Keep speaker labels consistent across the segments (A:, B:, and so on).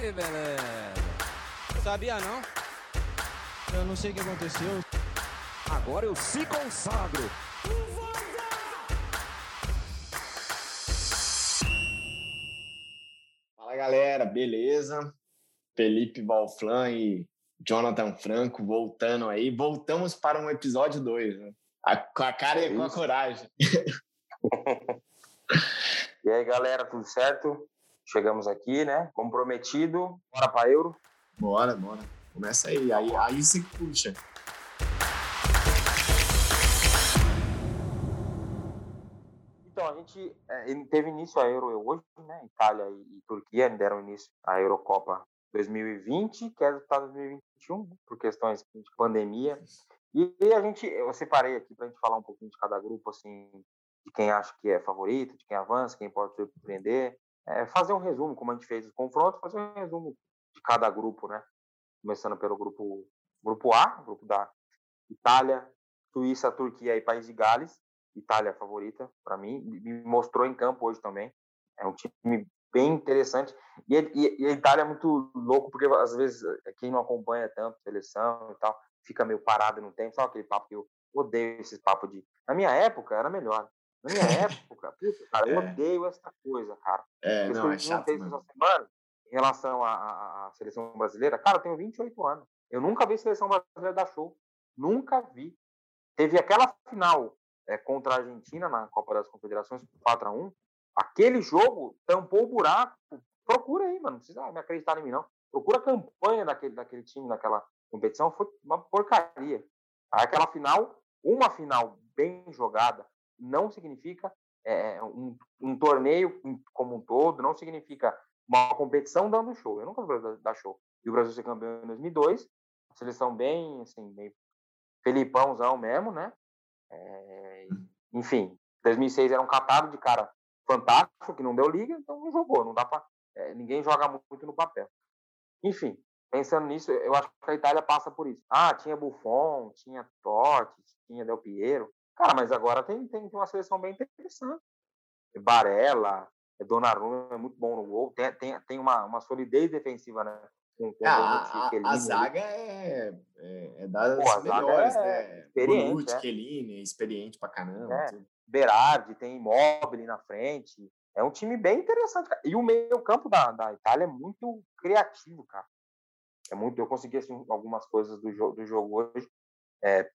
A: Beleza. Sabia não?
B: Eu não sei o que aconteceu.
C: Agora eu se consagro.
D: Fala galera, beleza? Felipe Valflan e Jonathan Franco voltando aí. Voltamos para um episódio 2, né? A- com a cara e com a coragem.
E: E aí, galera, tudo certo? Chegamos aqui, né? Comprometido. Bora pra Euro.
D: Bora, bora. Começa aí. Aí, aí que puxa.
E: Então, a gente é, teve início a Euro hoje, né? Itália e, Turquia deram início à Eurocopa 2020, que é disputada 2021, né? por questões de pandemia. E, e a gente, eu separei aqui para a gente falar um pouquinho de cada grupo, assim, de quem acha que é favorito, de quem avança, quem pode surpreender. É, fazer um resumo, como a gente fez os confrontos, fazer um resumo de cada grupo, né? Começando pelo grupo, grupo A, grupo da Itália, Suíça, Turquia e País de Gales. Itália favorita para mim, me mostrou em campo hoje também. É um time bem interessante. E, e, e, a Itália é muito louco, porque às vezes quem não acompanha tanto seleção e tal, fica meio parado no tempo. Sabe aquele papo que eu odeio esse papo de. Na minha época era melhor. Na minha época, puta, cara, eu
D: É.
E: odeio essa coisa, cara.
D: É,
E: Isso
D: não, é chato,
E: essa semana em relação à, à- à seleção brasileira. Cara, eu tenho 28 anos. Eu nunca vi seleção brasileira dar show. Nunca vi. Teve aquela final é, contra a Argentina na Copa das Confederações, 4 a 1 Aquele jogo tampou o buraco. Procura aí, mano. Não precisa me acreditar em mim, não. Procura a campanha daquele, daquele time naquela competição. Foi uma porcaria. Aquela final, uma final bem jogada, não significa é, um, um torneio como um todo, não significa uma competição dando show. Eu nunca vi o Brasil dar show. E o Brasil ser campeão em 2002, seleção bem, assim, bem felipãozão mesmo, né? É, enfim, 2006 era um catado de cara fantástico, que não deu liga, então não jogou, não dá pra, é, ninguém joga muito no papel. Enfim, pensando nisso, eu acho que a Itália passa por isso. Ah, tinha Buffon, tinha Totti, tinha Del Piero. Cara, mas agora tem, tem uma seleção bem interessante. Barella, Donnarumma é muito bom no gol, tem, tem, tem uma, uma solidez defensiva, né? Com, com
D: É, a, a-
E: ali.
D: zaga é, é, é das
E: Pô,
D: melhores,
E: é
D: né?
E: experiente,
D: Bonucci,
E: é.
D: Chiellini, experiente pra caramba.
E: É.
D: tudo.
E: Berardi, tem Immobile na frente. É um time bem interessante. cara. E o meio-campo da, da Itália é muito criativo, cara. É muito. Eu consegui assim, algumas coisas do, jo do jogo hoje. É,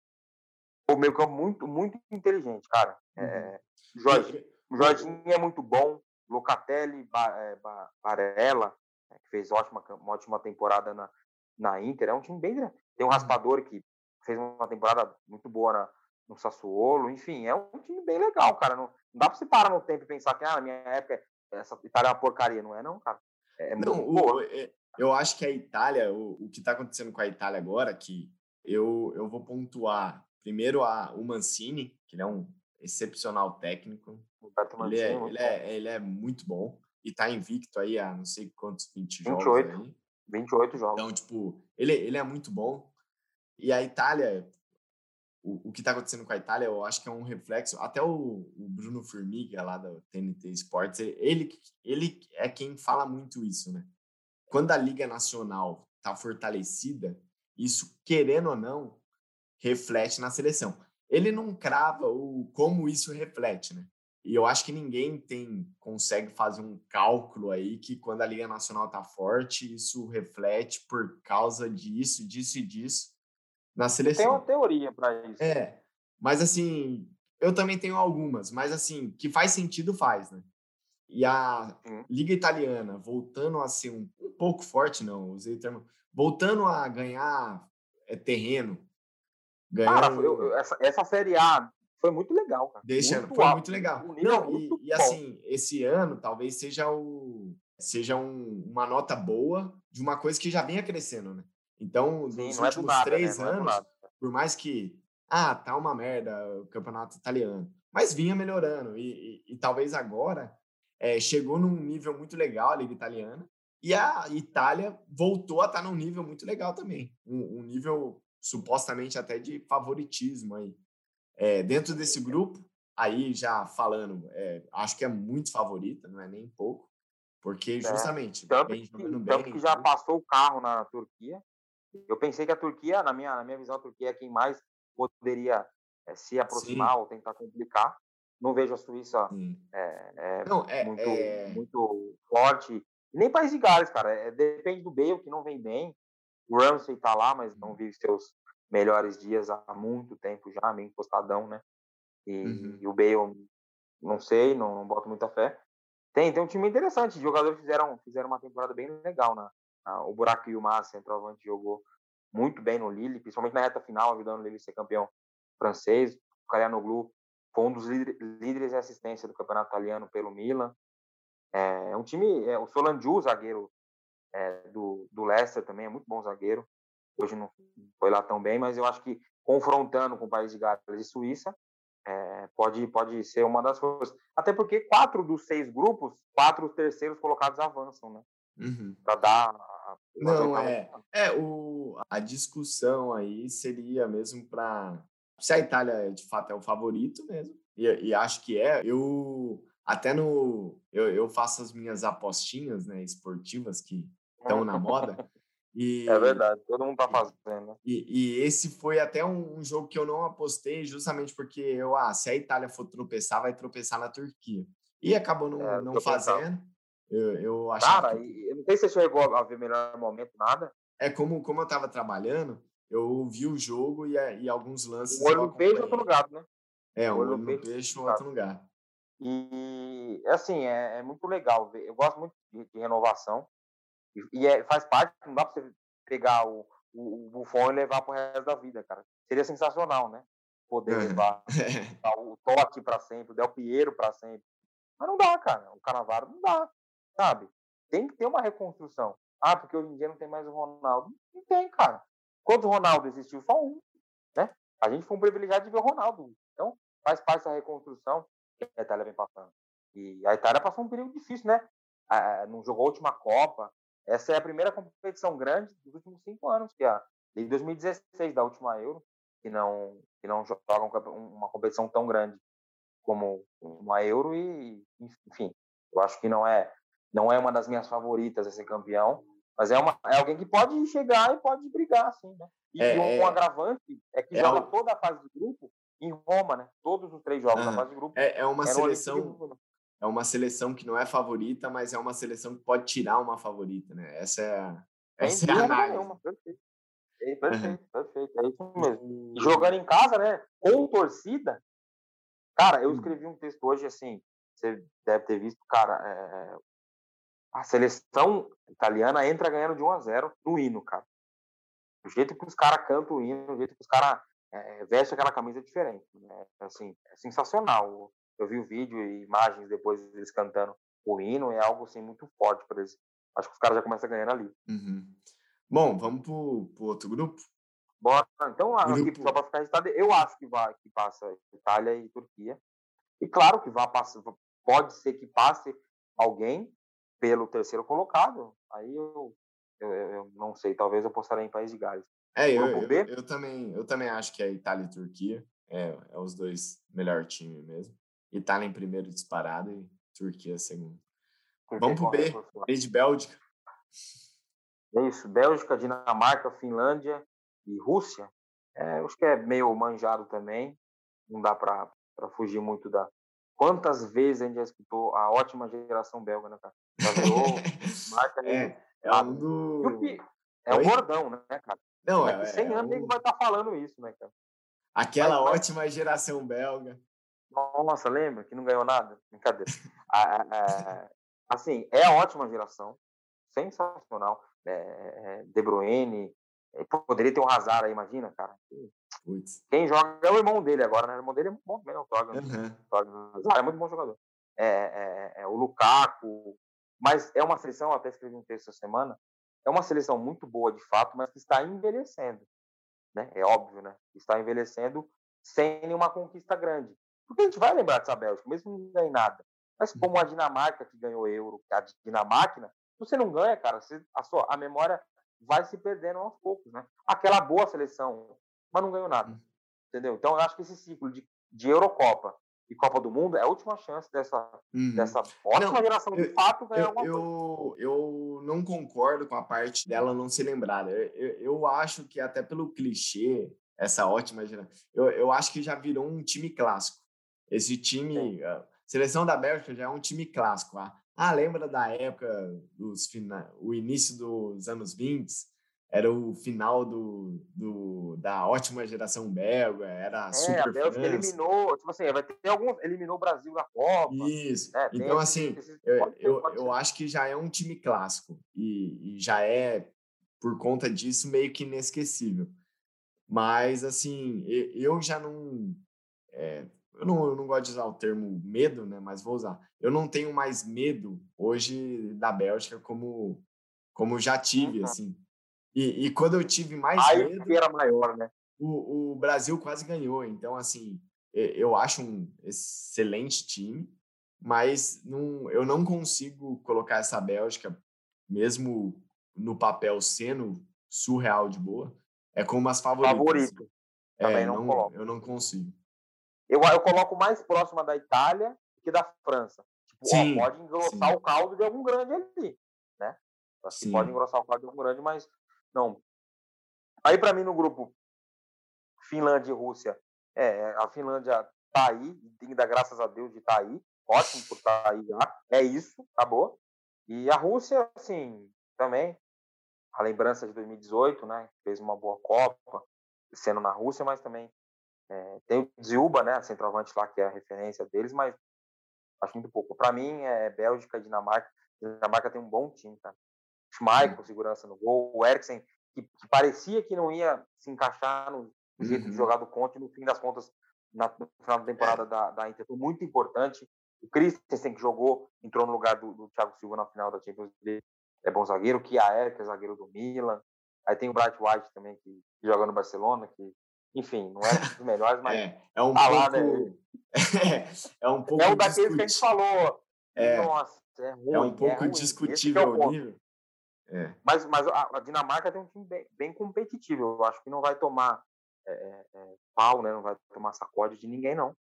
E: o meio-campo muito, muito inteligente, cara. É, Jorge, o Jorginho é muito bom. Locatelli, ba, é, Barella, né, que fez ótima, uma ótima temporada na, na Inter. É um time bem. Tem um raspador que fez uma temporada muito boa na, no Sassuolo, enfim, é um time bem legal, cara. Não, não dá pra você parar no tempo e pensar que, ah, na minha época, essa Itália é uma porcaria, não é, não, cara. É
D: Não,
E: muito
D: o-
E: boa.
D: é- eu acho que a Itália, o, o que está acontecendo com a Itália agora, que eu, eu vou pontuar primeiro a, o Mancini, que ele é um excepcional técnico.
E: Roberto
D: Ele é,
E: Mancini, muito
D: ele, é, ele é muito bom e está invicto aí a não sei quantos 20 jogos
E: 28.
D: aí.
E: bom. 28 jogos.
D: Então, tipo, ele, ele é muito bom. E a Itália, o, o que está acontecendo com a Itália, eu acho que é um reflexo. Até o, o Bruno Formiga, lá da TNT Sports, ele, ele é quem fala muito isso, né? Quando a Liga Nacional está fortalecida, isso, querendo ou não, reflete na seleção. Ele não crava o como isso reflete, né? E eu acho que ninguém tem consegue fazer um cálculo aí que quando a Liga Nacional tá forte, isso reflete por causa disso, disso e disso na
E: Tem
D: seleção.
E: uma teoria para isso.
D: É, mas assim, eu também tenho algumas, mas assim, que faz sentido, faz, né? E a
E: Sim.
D: Liga Italiana voltando a ser um, um pouco forte, não, usei o termo, voltando a ganhar é, terreno, ganhando,
E: Cara, eu- essa, essa Série A foi muito legal, cara.
D: deixando,
E: muito
D: foi
E: alto,
D: muito legal.
E: nível
D: Não, e,
E: muito
D: e
E: bom.
D: assim, esse ano talvez seja o seja um- uma nota boa de uma coisa que já vinha crescendo, né? Então,
E: Sim,
D: nos
E: é
D: últimos
E: nada,
D: três
E: né? É
D: anos,
E: nada.
D: por mais que, ah, tá uma merda o campeonato italiano, mas vinha melhorando e, e- e talvez agora eh, chegou num nível muito legal a Liga Italiana e a Itália voltou a estar num nível muito legal também, um, um nível supostamente até de favoritismo aí. Eh, dentro desse grupo, aí já falando, eh, acho que é muito favorita, não é nem pouco, Porque justamente,
E: tanto
D: bem,
E: que,
D: bem.
E: tanto que já passou o carro na Turquia. Eu pensei que a Turquia, na minha, na minha visão, a Turquia é quem mais poderia eh, se aproximar ou tentar complicar. Não vejo a Suíça
D: Sim.
E: é, é,
D: Não, é,
E: muito,
D: é-
E: muito forte. Nem País de Gales, cara. É, depende do Bale, que não vem bem. O Ramsey tá lá, mas não vive seus melhores dias há muito tempo já, meio encostadão, né? E,
D: Uhum.
E: e o Bale, não sei, não, não boto muita fé. Tem, tem um time interessante. Os jogadores fizeram, fizeram uma temporada bem legal. Na- o Buraco Yilmaz, centroavante, jogou muito bem no Lille, principalmente na reta final, ajudando o Lille a ser campeão francês. O Calhanoglu foi um dos líder- líderes de assistência do campeonato italiano pelo Milan. É, é um time, é, o Solanju, zagueiro é, do, do Leicester também, é muito bom zagueiro. Hoje não foi lá tão bem, mas eu acho que confrontando com o país de Gales e Suíça, é, pode, pode ser uma das coisas. Até porque quatro dos seis grupos, quatro terceiros colocados avançam, né?
D: Uhum.
E: Para dar.
D: Não, é. É, o, a discussão aí seria mesmo para se a Itália de fato é o favorito mesmo, e, e acho que é. Eu até no. Eu, eu faço as minhas apostinhas né, esportivas que estão na moda. E,
E: É verdade, todo mundo tá fazendo.
D: E, e esse foi até um, um jogo que eu não apostei, justamente porque eu, ah, se a Itália for tropeçar, vai tropeçar na Turquia. E acabou não,
E: É,
D: não fazendo. Eu, eu achava
E: Cara,
D: que-
E: eu não sei se você chegou a ver melhor momento, nada.
D: É como, como eu estava trabalhando, eu vi o jogo e, e alguns lances.
E: Um olho no peixe, outro gato, né?
D: É, um
E: olho
D: olho
E: no peixe,
D: peixe,
E: outro
D: gato.
E: E, assim, é, é muito legal ver. Eu gosto muito de, de renovação. E, e é- faz parte, não dá pra você pegar o, o, o Buffon e levar pro resto da vida, cara. Seria sensacional, né? Poder
D: É.
E: levar o Totti para sempre, o Del Piero para sempre. Mas não dá, cara. O Canavaro não dá, sabe? Tem que ter uma reconstrução. Ah, porque hoje em dia não tem mais o Ronaldo. Não tem, cara. Quando o Ronaldo existiu, só um, né? A gente foi um privilegiado de ver o Ronaldo. Então, faz parte dessa reconstrução que a Itália vem passando. E a Itália passou um período difícil, né? Ah, não jogou a última Copa. Essa é a primeira competição grande dos últimos cinco anos, que é a- desde 2016, da última Euro, que não, que não jogam um uma competição tão grande como uma Euro e, enfim, eu acho que não é não é uma das minhas favoritas a ser campeão, mas é, uma, é alguém que pode chegar e pode brigar, assim, né? E,
D: É,
E: e um,
D: é-
E: um agravante é que
D: é
E: joga toda a fase de grupo em Roma, né? Todos os três jogos da
D: Aham.
E: fase de grupo.
D: É, é uma
E: é
D: seleção. É uma seleção que não é favorita, mas é uma seleção que pode tirar uma favorita, né? Essa é, a- essa é a análise.
E: nenhuma, perfeito. É, perfeito, perfeito, é isso mesmo. E jogando em casa, né? Com torcida. Cara, eu
D: Hum.
E: escrevi um texto hoje assim. Você deve ter visto, cara. é, A seleção italiana entra ganhando de 1 a 0 no hino, cara. O jeito que os caras cantam o hino, o jeito que os caras é, vestem aquela camisa é diferente. Né? Assim, é sensacional. Eu vi o vídeo e imagens depois deles cantando o hino, é algo assim muito forte para eles. Acho que os caras já começam ganhando ali.
D: Uhum. Bom, vamos pro, pro outro grupo.
E: Bora. Então, aqui,
D: Grupo.
E: só para ficar registrado, eu acho que vai que passa Itália e Turquia. E claro que vai passar, pode ser que passe alguém pelo terceiro colocado. Aí eu, eu, eu- não sei, talvez eu postarei em País de Gales.
D: É, eu, eu, eu também, eu também acho que é Itália e Turquia. É, é os dois melhor time mesmo. Itália em primeiro disparado e Turquia segundo. Vamos pro B. B de Bélgica.
E: É isso, Bélgica, Dinamarca, Finlândia e Rússia. É, acho que é meio manjado também. Não dá para fugir muito da. Quantas vezes a gente já escutou a ótima geração belga, né, cara? Já virou marca
D: É,
E: de-
D: é um do.
E: O É um bordão, né, cara?
D: Não, é,
E: Daqui 100
D: é
E: anos
D: o-
E: vai estar falando isso, né, cara?
D: aquela
E: Mas- mas-
D: ótima geração belga.
E: Nossa, lembra que não ganhou nada? Brincadeira. Ah, assim, é a ótima geração, sensacional. É, é, De Bruyne, é, poderia ter um Hazard aí, imagina, cara. Quem joga é o irmão dele agora, né? O irmão dele é muito bom também, né? o. Torgan Hazard é muito bom jogador. É, é, é, o Lukaku, mas é uma seleção, eu até escrevi um texto essa semana, é uma seleção muito boa de fato, mas que está envelhecendo. Né? É óbvio, né? Está envelhecendo sem nenhuma conquista grande. Porque a gente vai lembrar dessa Bélgica, mesmo que não ganhe nada. Mas como a Dinamarca que ganhou Euro, a Dinamáquina, se você não ganha, cara, você- a, sua, a memória vai se perdendo aos poucos, né? Aquela boa seleção, mas não ganhou nada. Entendeu? Então eu acho que esse ciclo de, de Eurocopa e Copa do Mundo, é a última chance dessa,
D: Uhum.
E: dessa ótima
D: Não,
E: geração de
D: eu-
E: fato ganhar
D: Eu,
E: alguma coisa.
D: eu, eu não concordo com a parte dela não ser lembrada. Eu, eu, eu acho que até pelo clichê, essa ótima geração, eu, eu acho que já virou um time clássico. Esse time, a seleção da Bélgica já é um time clássico. Ah, ah lembra da época dos fina, o início dos anos 20? Era o final do, do, da ótima geração belga, era a
E: É,
D: super
E: a Bélgica
D: França.
E: eliminou, tipo assim, vai ter alguns, eliminou o Brasil da Copa.
D: Isso.
E: né, tem
D: então,
E: esses-
D: assim, eu,
E: pode
D: eu,
E: pode
D: eu acho que já é um time clássico e, e já é, por conta disso, meio que inesquecível. Mas, assim, eu já não. é, eu, não eu não gosto de usar o termo medo, né? Mas vou usar. Eu não tenho mais medo hoje da Bélgica como, como já tive,
E: Uhum.
D: assim. E, e quando eu tive mais
E: Aí
D: medo
E: era maior, né?
D: o, o Brasil quase ganhou. Então, assim, eu acho um excelente time, mas não, eu não consigo colocar essa Bélgica, mesmo no papel sendo surreal de boa, é como as favoritas.
E: Favorito. Também
D: É,
E: não
D: não, eu não consigo.
E: Eu, eu coloco mais próxima da Itália que da França. Tipo, ó,
D: Sim,
E: pode engrossar
D: sim.
E: o caldo de algum grande ali, né? Acho que
D: Sim.
E: pode engrossar o caldo de algum grande, mas não. Aí, para mim, no grupo Finlândia e Rússia, é, a Finlândia tá aí, tem que dar graças a Deus de estar tá aí. Ótimo por estar aí já. É isso, acabou. E a Rússia, assim, também, a lembrança de 2018, né? Fez uma boa Copa, sendo na Rússia, mas também é, tem o Ziuba, né? Centroavante lá, que é a referência deles, mas acho muito pouco. Para mim, é Bélgica e Dinamarca. Dinamarca tem um bom time, cara. Schmeichel, segurança no gol. O Eriksen, que, que, parecia que não ia se encaixar no jeito
D: Uhum.
E: de jogar do Conte, no fim das contas, na, no final da temporada é. da, da Inter, foi muito importante. O Christensen, que jogou, entrou no lugar do, do Thiago Silva na final da Champions League, é bom zagueiro. O Kjaer, que é zagueiro do Milan. Aí tem o Bright White também, que, que joga no Barcelona, que, enfim, não é dos melhores, mas...
D: É, é um
E: tá
D: pouco...
E: né?
D: é um pouco
E: É um daqueles que a gente falou.
D: É,
E: Nossa, é ruim.
D: é um pouco
E: é
D: discutível
E: é o
D: o nível. É.
E: Mas, mas a, a Dinamarca tem um time bem, bem, competitivo. Eu acho que não vai tomar é, é, pau, né? Não vai tomar sacode de ninguém, não.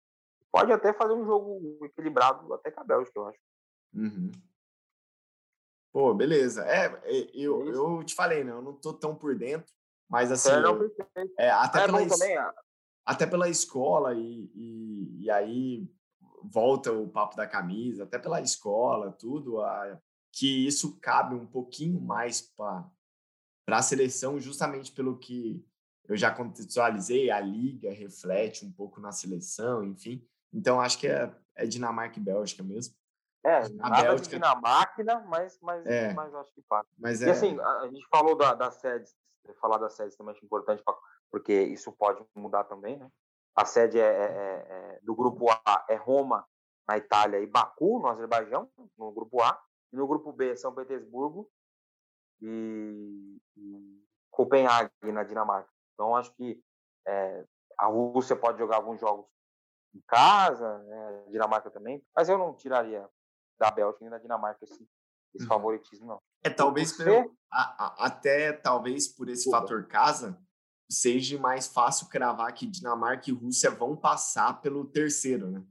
E: Pode até fazer um jogo equilibrado até com a Bélgica, eu acho.
D: Uhum. Pô, beleza. É, eu, eu te falei, né? Eu não tô tão por dentro, mas assim.
E: É,
D: é, até,
E: é
D: pela,
E: também, é.
D: até pela escola, e, e, e, aí volta o papo da camisa, até pela escola, tudo, a, que isso cabe um pouquinho mais para a seleção, justamente pelo que eu já contextualizei, a liga reflete um pouco na seleção, enfim. Então, acho que é, é Dinamarca e Bélgica mesmo.
E: É, a nada Bélgica... de Dinamarca, mas, mas,
D: é,
E: mas acho que passa.
D: Mas
E: e
D: é...
E: assim, a, gente falou da, da sede, falar da sede também é importante, pra, porque isso pode mudar também, né? A sede é, é, é, do grupo A é Roma, na Itália, e Baku, no Azerbaijão, no grupo A. E no grupo B, São Petersburgo e, e Copenhague, na Dinamarca. Então, acho que é, a Rússia pode jogar alguns jogos em casa, né? a Dinamarca também, mas eu não tiraria da Bélgica nem da Dinamarca esse, esse uhum. favoritismo, não.
D: É, talvez pelo, a, a, até talvez por esse fator casa, seja mais fácil cravar que Dinamarca e Rússia vão passar pelo terceiro, né?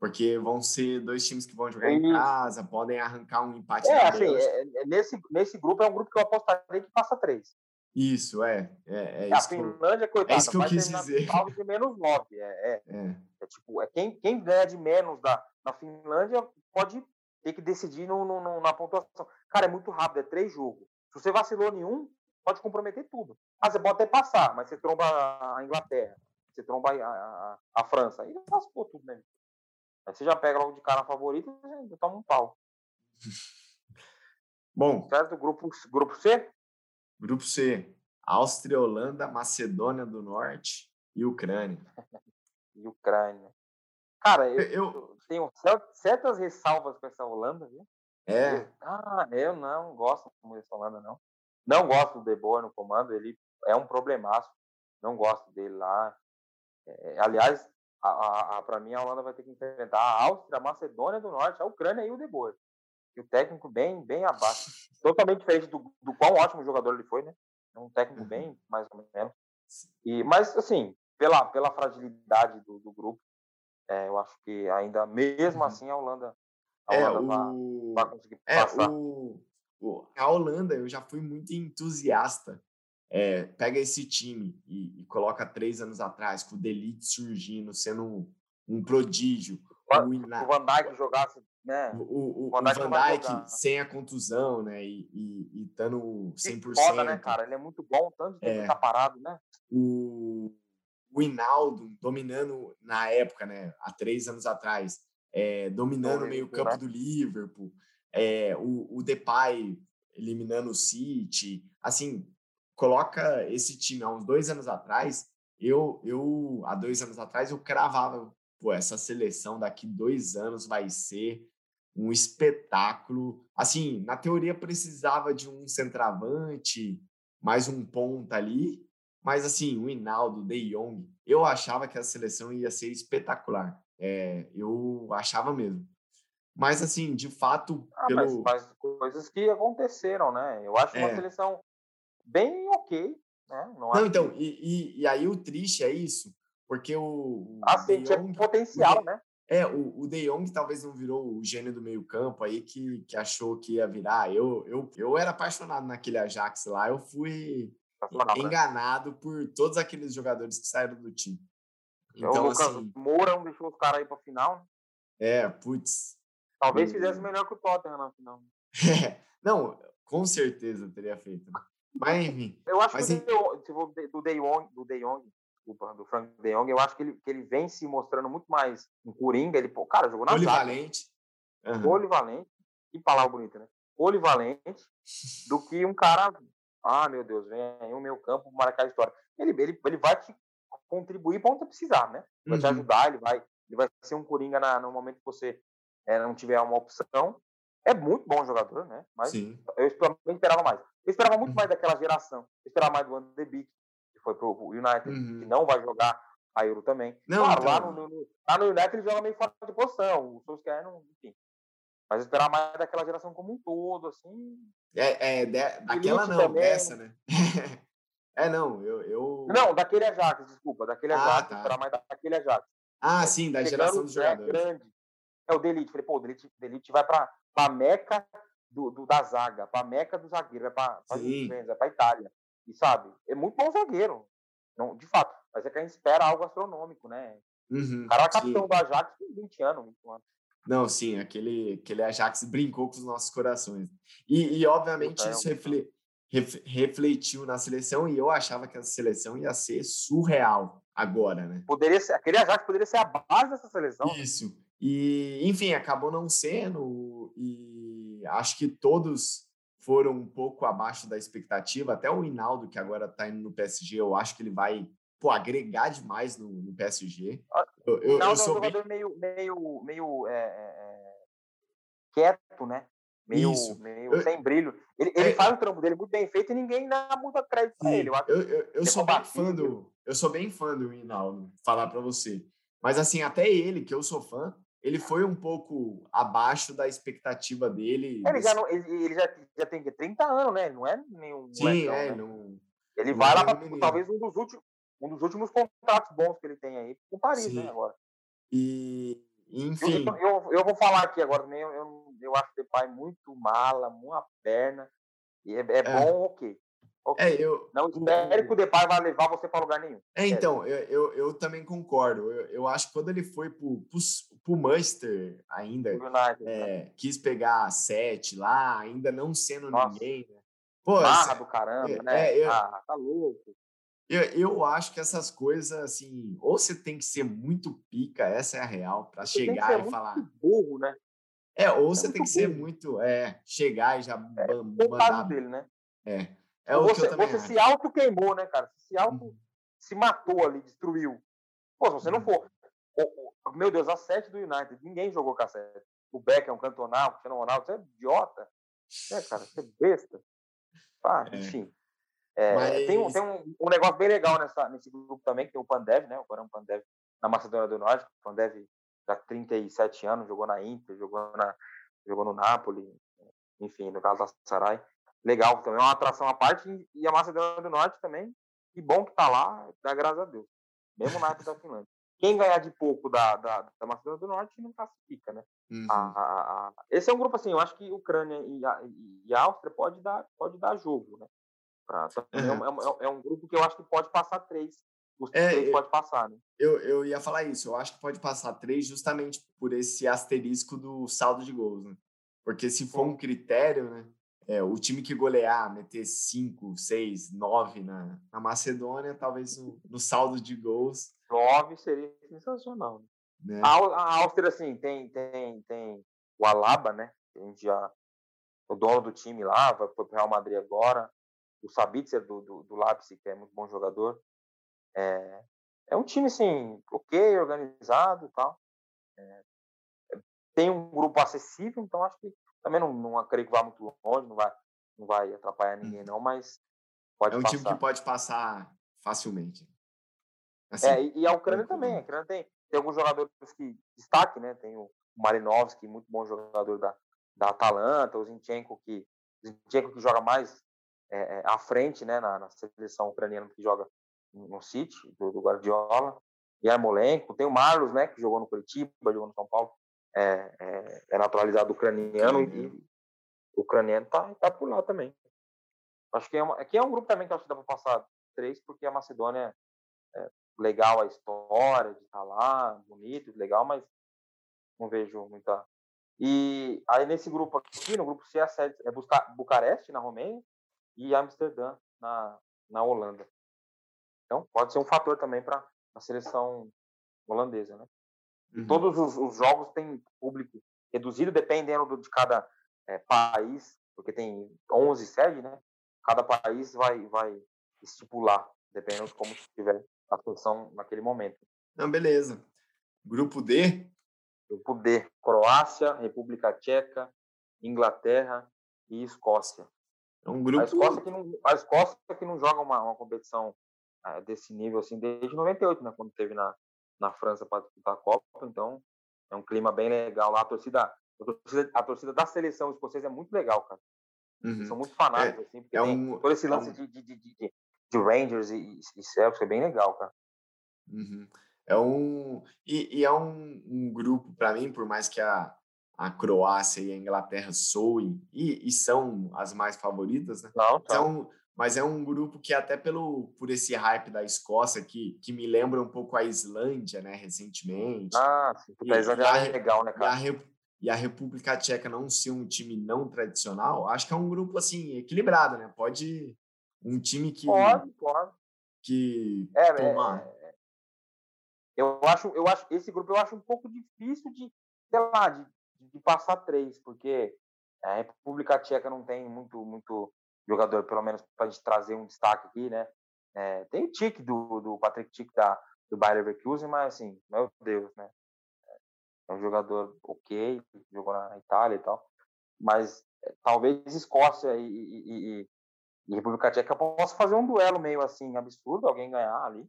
D: Porque vão ser dois times que vão jogar em casa, podem arrancar um empate.
E: É, assim, é, nesse, nesse grupo é um grupo que eu apostaria que passa três.
D: Isso, é. É, é
E: a
D: isso
E: Finlândia,
D: que,
E: coitada,
D: é isso que eu quis dizer.
E: de menos nove. É, é,
D: é.
E: é, tipo, é quem, quem ganha de menos da, da Finlândia pode ter que decidir no, no, na pontuação. Cara, é muito rápido, é três jogos. Se você vacilou nenhum, pode comprometer tudo. Ah, você pode até passar, mas você tromba a Inglaterra, você tromba a, a, a França, aí lascou tudo, né? Aí você já pega logo de cara a favorita e já toma um pau.
D: Bom.
E: Certo? Grupo, grupo C?
D: Grupo C. Áustria, Holanda, Macedônia do Norte e Ucrânia.
E: e Ucrânia. Cara, eu,
D: eu,
E: tenho certas ressalvas com essa Holanda, viu?
D: É.
E: Eu, ah, eu não gosto dessa Holanda, não. Não gosto do De Boer no comando, ele é um problemaço. Não gosto dele lá. É, aliás, a, a, a para mim, a Holanda vai ter que enfrentar a Áustria, a Macedônia do Norte, a Ucrânia e o De Boer. E o técnico bem, bem abaixo. Totalmente diferente do, do quão ótimo jogador ele foi, né? É um técnico bem, mais ou menos. E, mas, assim, pela, pela fragilidade do, do grupo, É, eu acho que ainda, mesmo
D: Uhum.
E: assim, a Holanda, a
D: É,
E: Holanda vai,
D: o...
E: vai conseguir
D: É,
E: passar.
D: o, o- a Holanda, eu já fui muito entusiasta. É, pega esse time e, e coloca três anos atrás, com o Delite surgindo, sendo um, um prodígio. O,
E: o Van Dijk jogasse, né?
D: o, o, o
E: Van
D: Van
E: Dijk não vai
D: Dijk
E: jogar.
D: sem a contusão, né? E, e, e estando
E: Que
D: 100%.
E: foda, né, cara? Ele é muito bom, tanto de
D: É.
E: que tá parado, né?
D: o, o Hinaldo dominando na época, né, há três anos atrás, é, dominando o meio
E: Liverpool,
D: campo
E: né?
D: do Liverpool, é, o, o Depay eliminando o City, assim, coloca esse time há uns dois anos atrás, eu, eu há dois anos atrás eu cravava, pô, essa seleção daqui dois anos vai ser um espetáculo. Assim, na teoria precisava de um centroavante, mais um ponta ali, mas assim, o Hinaldo, o De Jong, eu achava que a seleção ia ser espetacular. É, eu achava mesmo. Mas assim, de fato,
E: Ah,
D: pelo
E: mas, mas coisas que aconteceram, né? Eu acho uma
D: É.
E: seleção bem ok, né? Não,
D: Não, então,
E: que-
D: e, e, e aí o triste é isso, porque o, o
E: assim, tinha
D: Jong-
E: potencial,
D: o
E: né?
D: É, o, o De Jong talvez não virou o gênio do meio-campo aí que, que achou que ia virar. Eu, eu, eu era apaixonado naquele Ajax lá, eu fui
E: Sensacional, né?
D: enganado por todos aqueles jogadores que saíram do time.
E: o
D: Então,
E: Lucas
D: assim,
E: Moura não deixou os caras aí pra final. né?
D: é, putz.
E: Talvez fizesse melhor que o Tottenham na final.
D: não, com certeza teria feito. né? Mas, enfim,
E: Eu acho
D: Mas
E: que de- do De Jong, do De Jong, desculpa, do Frank De Jong, eu acho que ele, que ele vem se mostrando muito mais um Coringa. Ele, pô, cara, jogou na
D: polivalente. Aham.
E: polivalente, que palavra bonita, né? Polivalente, do que um cara, ah, meu Deus, vem aí o meu campo marcar a história. Ele, ele, ele vai te contribuir para onde precisar, né? Vai te
D: Uhum.
E: ajudar, ele vai, ele vai ser um Coringa na, no momento que você eh, não tiver uma opção. É muito bom jogador, né? Mas
D: Sim.
E: eu esper- eu esperava mais. Eu esperava muito
D: Uhum.
E: mais daquela geração. Eu esperava mais do Van de Beek, que foi pro United,
D: Uhum.
E: que não vai jogar a Euro também.
D: Não,
E: claro, lá,
D: então-
E: no, no- lá no United ele joga meio fora de posição. O Solskjaer não, enfim. Mas eu esperava mais daquela geração como um todo, assim.
D: É, é daquela não,
E: também.
D: dessa, né? é, não, eu. eu...
E: Não, daquele Ajax, desculpa, daquele
D: Ah,
E: Ajax.
D: tá.
E: Eu esperava mais daquele Ajax.
D: Ah, sim, da
E: Chegando,
D: geração dos jogadores.
E: grande. É o Delite. Falei, pô, o Delite, Delite vai pra, pra Meca do, do- da zaga, pra Meca do zagueiro, vai
D: Sim.
E: Vai pra Itália. E sabe, é muito bom zagueiro. Não, de fato, mas é que a gente espera algo astronômico, né?
D: Uhum,
E: O cara é
D: sim.
E: capitão do Ajax com 20 anos, 21 anos.
D: Não, sim, aquele, aquele Ajax brincou com os nossos corações. E, e obviamente,
E: Puta, é
D: isso refle- ref- refletiu na seleção e eu achava que a seleção ia ser surreal agora, né?
E: Poderia ser, aquele Ajax poderia ser a base dessa seleção.
D: Isso. E, enfim, acabou não sendo, e acho que todos foram um pouco abaixo da expectativa. Até o Hinaldo, que agora está indo no PSG, eu acho que ele vai pô, agregar demais no, no PSG. Eu, eu,
E: Não,
D: eu
E: é um
D: sou bem.
E: jogador meio, meio, meio é, é, é, quieto, né? Meio,
D: Isso.
E: meio
D: Eu-
E: sem brilho. Ele, ele
D: É-
E: faz o trampo dele muito bem feito e ninguém dá muito crédito pra ele. Eu acho
D: eu, eu, eu sou bem fã do. Eu sou bem fã do Hinaldo, falar para você. Mas assim, até ele, que eu sou fã, ele foi um pouco abaixo da expectativa dele.
E: Ele, já, não, ele, ele já, já tem que 30 anos, né? Não é nenhum
D: Sim,
E: molecão,
D: é,
E: né?
D: não.
E: Ele
D: não
E: vai
D: é
E: lá
D: nenhum
E: para
D: menino.
E: talvez um dos últimos um dos últimos contratos bons que ele tem aí com o Paris,
D: Sim.
E: né? Agora.
D: E, enfim,
E: eu, eu, eu vou falar aqui agora também. Eu, eu, eu acho o Depay muito mala, uma perna. E é, é bom, ok. Ok.
D: é, eu.
E: Não espere que o Depay vai levar você para lugar nenhum.
D: É, então, eu, eu, eu também concordo. Eu, eu acho que quando ele foi pro, pro Manchester ainda,
E: O United, né?
D: é, quis pegar sete lá, ainda não sendo
E: Nossa.
D: ninguém, né? Pô, esse-
E: do caramba,
D: é,
E: né?
D: é,
E: Ah, tá louco.
D: Eu, eu acho que essas coisas, assim, ou você tem que ser muito pica, essa é a real, para
E: Você que
D: chegar e falar.
E: burro, né?
D: É, ou você
E: muito
D: tem que ser
E: burro.
D: muito. É, chegar e já
E: caso
D: mandar.
E: dele, né?
D: É, é o que
E: você
D: eu também
E: você
D: acho.
E: se auto-queimou, né, cara? Você se auto
D: Uhum.
E: se matou ali, destruiu. Pô, se você não
D: Uhum.
E: for. meu Deus, a 7 do United, ninguém jogou com a 7. O Beck é um cantonal, o Cristiano Ronaldo, você é idiota. É, cara, você é besta. Ah,
D: É.
E: enfim. É, Tem, um,
D: Mas-
E: tem um, um negócio bem legal nessa, nesse grupo também, que tem o Pandev, né? O Barão Pandev na Macedônia do Norte. O Pandev já 37 anos, jogou na Inter, jogou, na, jogou no Napoli, enfim, no Galatasaray. Legal também, é uma atração à parte. e- a Macedônia do Norte também, que bom que tá lá, dá graças a Deus. Mesmo na época da Finlândia. quem ganhar de pouco da, da, da Macedônia do Norte não classifica, né?
D: Uhum.
E: A, a, a, esse é um grupo assim, eu acho que Ucrânia e a, e Áustria pode dar, pode dar jogo, né? Pra, uhum. é, um, é, um, grupo que eu acho que pode passar três. Os é, três pode passar, né?
D: Eu, eu ia falar isso, eu acho que pode passar três justamente por esse asterisco do saldo de gols, né? Porque se for um critério, né? É, o time que golear, meter 5, 6, 9 na, na Macedônia, talvez no, no saldo de gols.
E: 9 seria sensacional. Né? A, a, Áustria, assim, tem, tem, tem o Alaba, né? A gente já. O dono do time lá, foi pro Real Madrid agora. O Sabitzer do, do, do Leipzig, que é muito bom jogador. É, é um time, assim, ok, organizado e tal. É, tem um grupo acessível, então acho que também não, não creio que vá muito longe, não vai, não vai atrapalhar ninguém, uhum. não, mas pode
D: É um
E: passar.
D: time que pode passar facilmente.
E: Assim, é, e, a Ucrânia também. A Ucrânia tem, tem alguns jogadores que destaque, né? Tem o Marinovski, muito bom jogador da, da Atalanta, o Zinchenko, que, Zinchenko que joga mais é, é, à frente, né? Na, na, seleção ucraniana que joga no City, do, do Guardiola. E Armolenko, tem o Marlos, né? Que jogou no Curitiba, jogou no São Paulo é, é, é naturalizado ucraniano e o ucraniano tá, tá por lá também. Acho que é uma, aqui é um grupo também que acho que dá para passar três, porque a Macedônia é legal a história de estar tá lá, bonito, legal, mas não vejo muita. E aí nesse grupo aqui, no grupo C, é Bucareste, na Romênia, e Amsterdã, na, na Holanda. Então, pode ser um fator também para a seleção holandesa, né? Uhum. Todos os, os, jogos têm público reduzido, dependendo do, de cada é, país, porque tem 11 sedes, né? Cada país vai, vai estipular, dependendo de como estiver a situação naquele momento.
D: Não, beleza. Grupo D?
E: Grupo D. Croácia, República Tcheca, Inglaterra e Escócia.
D: É um grupo...
E: A Escócia que não, a Escócia que não joga uma, uma competição é, desse nível assim desde 98, né? Quando teve na, na França para disputar a Copa, então é um clima bem legal lá. A torcida, a torcida, a torcida da seleção escocesa é muito legal, cara. Uhum. São muito fanáticos, é, assim, porque é um, todo esse lance é um... de, de, de, de, Rangers e, e Celtics é bem legal, cara.
D: Uhum. É um e, e é um, um grupo para mim, por mais que a, a Croácia e a Inglaterra soem e, e são as mais favoritas, né?
E: Não,
D: São, mas é um grupo que até pelo por esse hype da Escócia que, que me lembra um pouco a Islândia, né, recentemente.
E: Ah, sim, e, a Islândia é legal, né, cara?
D: E a, e a República Tcheca não ser um time não tradicional, acho que é um grupo assim equilibrado, né? Pode um time que
E: pode, pode.
D: que
E: é, toma... é, eu acho, eu acho esse grupo eu acho um pouco difícil de, sei lá, de, de passar três, porque a República Tcheca não tem muito muito jogador, pelo menos para a gente trazer um destaque aqui, né? É, tem o Tic do, do Patrick Tic da, do Bayer Leverkusen, mas assim, meu Deus, né? É um jogador ok, jogou na Itália e tal, mas é, talvez Escócia e, e, e, e República Tcheca possam fazer um duelo meio assim absurdo, alguém ganhar ali,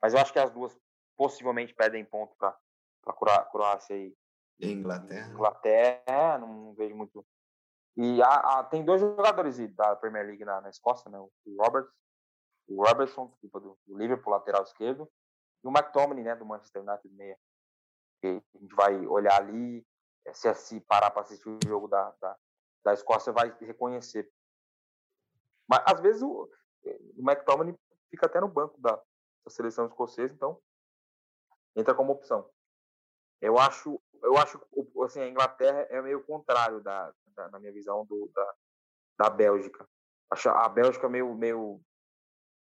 E: mas eu acho que as duas possivelmente perdem ponto para para Croácia e
D: Inglaterra.
E: Inglaterra, não vejo muito e a, tem dois jogadores da Premier League na, na Escócia, né? O Roberts, o Robertson, do, do Liverpool, lateral esquerdo, e o McTominay, né? Do Manchester United meia. A gente vai olhar ali, eh, se, se parar para assistir o jogo da, da, da Escócia, vai reconhecer. Mas às vezes o, o McTominay fica até no banco da, da seleção escocesa, então entra como opção. Eu acho, eu acho assim, a Inglaterra é meio contrário da, da na minha visão do, da, da Bélgica. Acho a Bélgica meio, meio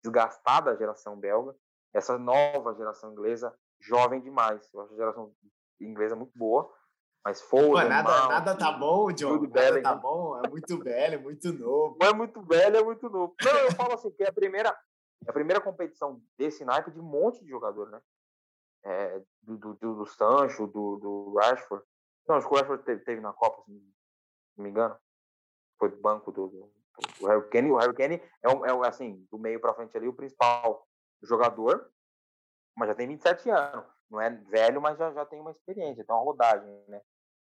E: desgastada, a geração belga. Essa nova geração inglesa, jovem demais. Eu acho a geração inglesa muito boa. Mas Foden,
D: nada, Mount, nada tá bom, John. Nada Bellingham. tá bom. É muito velho, é muito novo.
E: Não é muito velho, é muito novo. Não, eu falo assim, que é a primeira, é a primeira competição desse naipe de um monte de jogador, né? É, do, do, do, Sancho, do, do Rashford. Não, acho que o Rashford teve, teve na Copa, se não me engano. Foi do banco do, do, do Harry Kane. O Harry Kane é, um, é, assim, do meio para frente ali, o principal jogador, mas já tem 27 anos. Não é velho, mas já, já tem uma experiência, tem uma rodagem, né?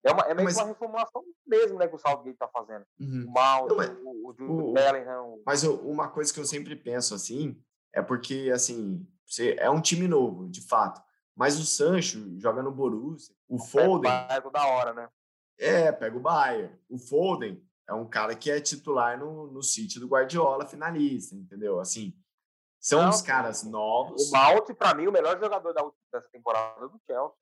E: É, uma, é meio mas... uma reformulação mesmo, né, que o Southgate tá fazendo.
D: Uhum.
E: O Mal, o, o, o, o Bellingham.
D: Mas uma coisa que eu sempre penso, assim, é porque, assim, você é um time novo, de fato. Mas o Sancho joga no Borussia. O Foden.
E: Pega o da hora, né?
D: É, pega o Bayern. O Foden é um cara que é titular no, no City do Guardiola, finalista, entendeu? Assim, são os caras novos.
E: O Malt, para mim, o melhor jogador da, dessa temporada do Chelsea.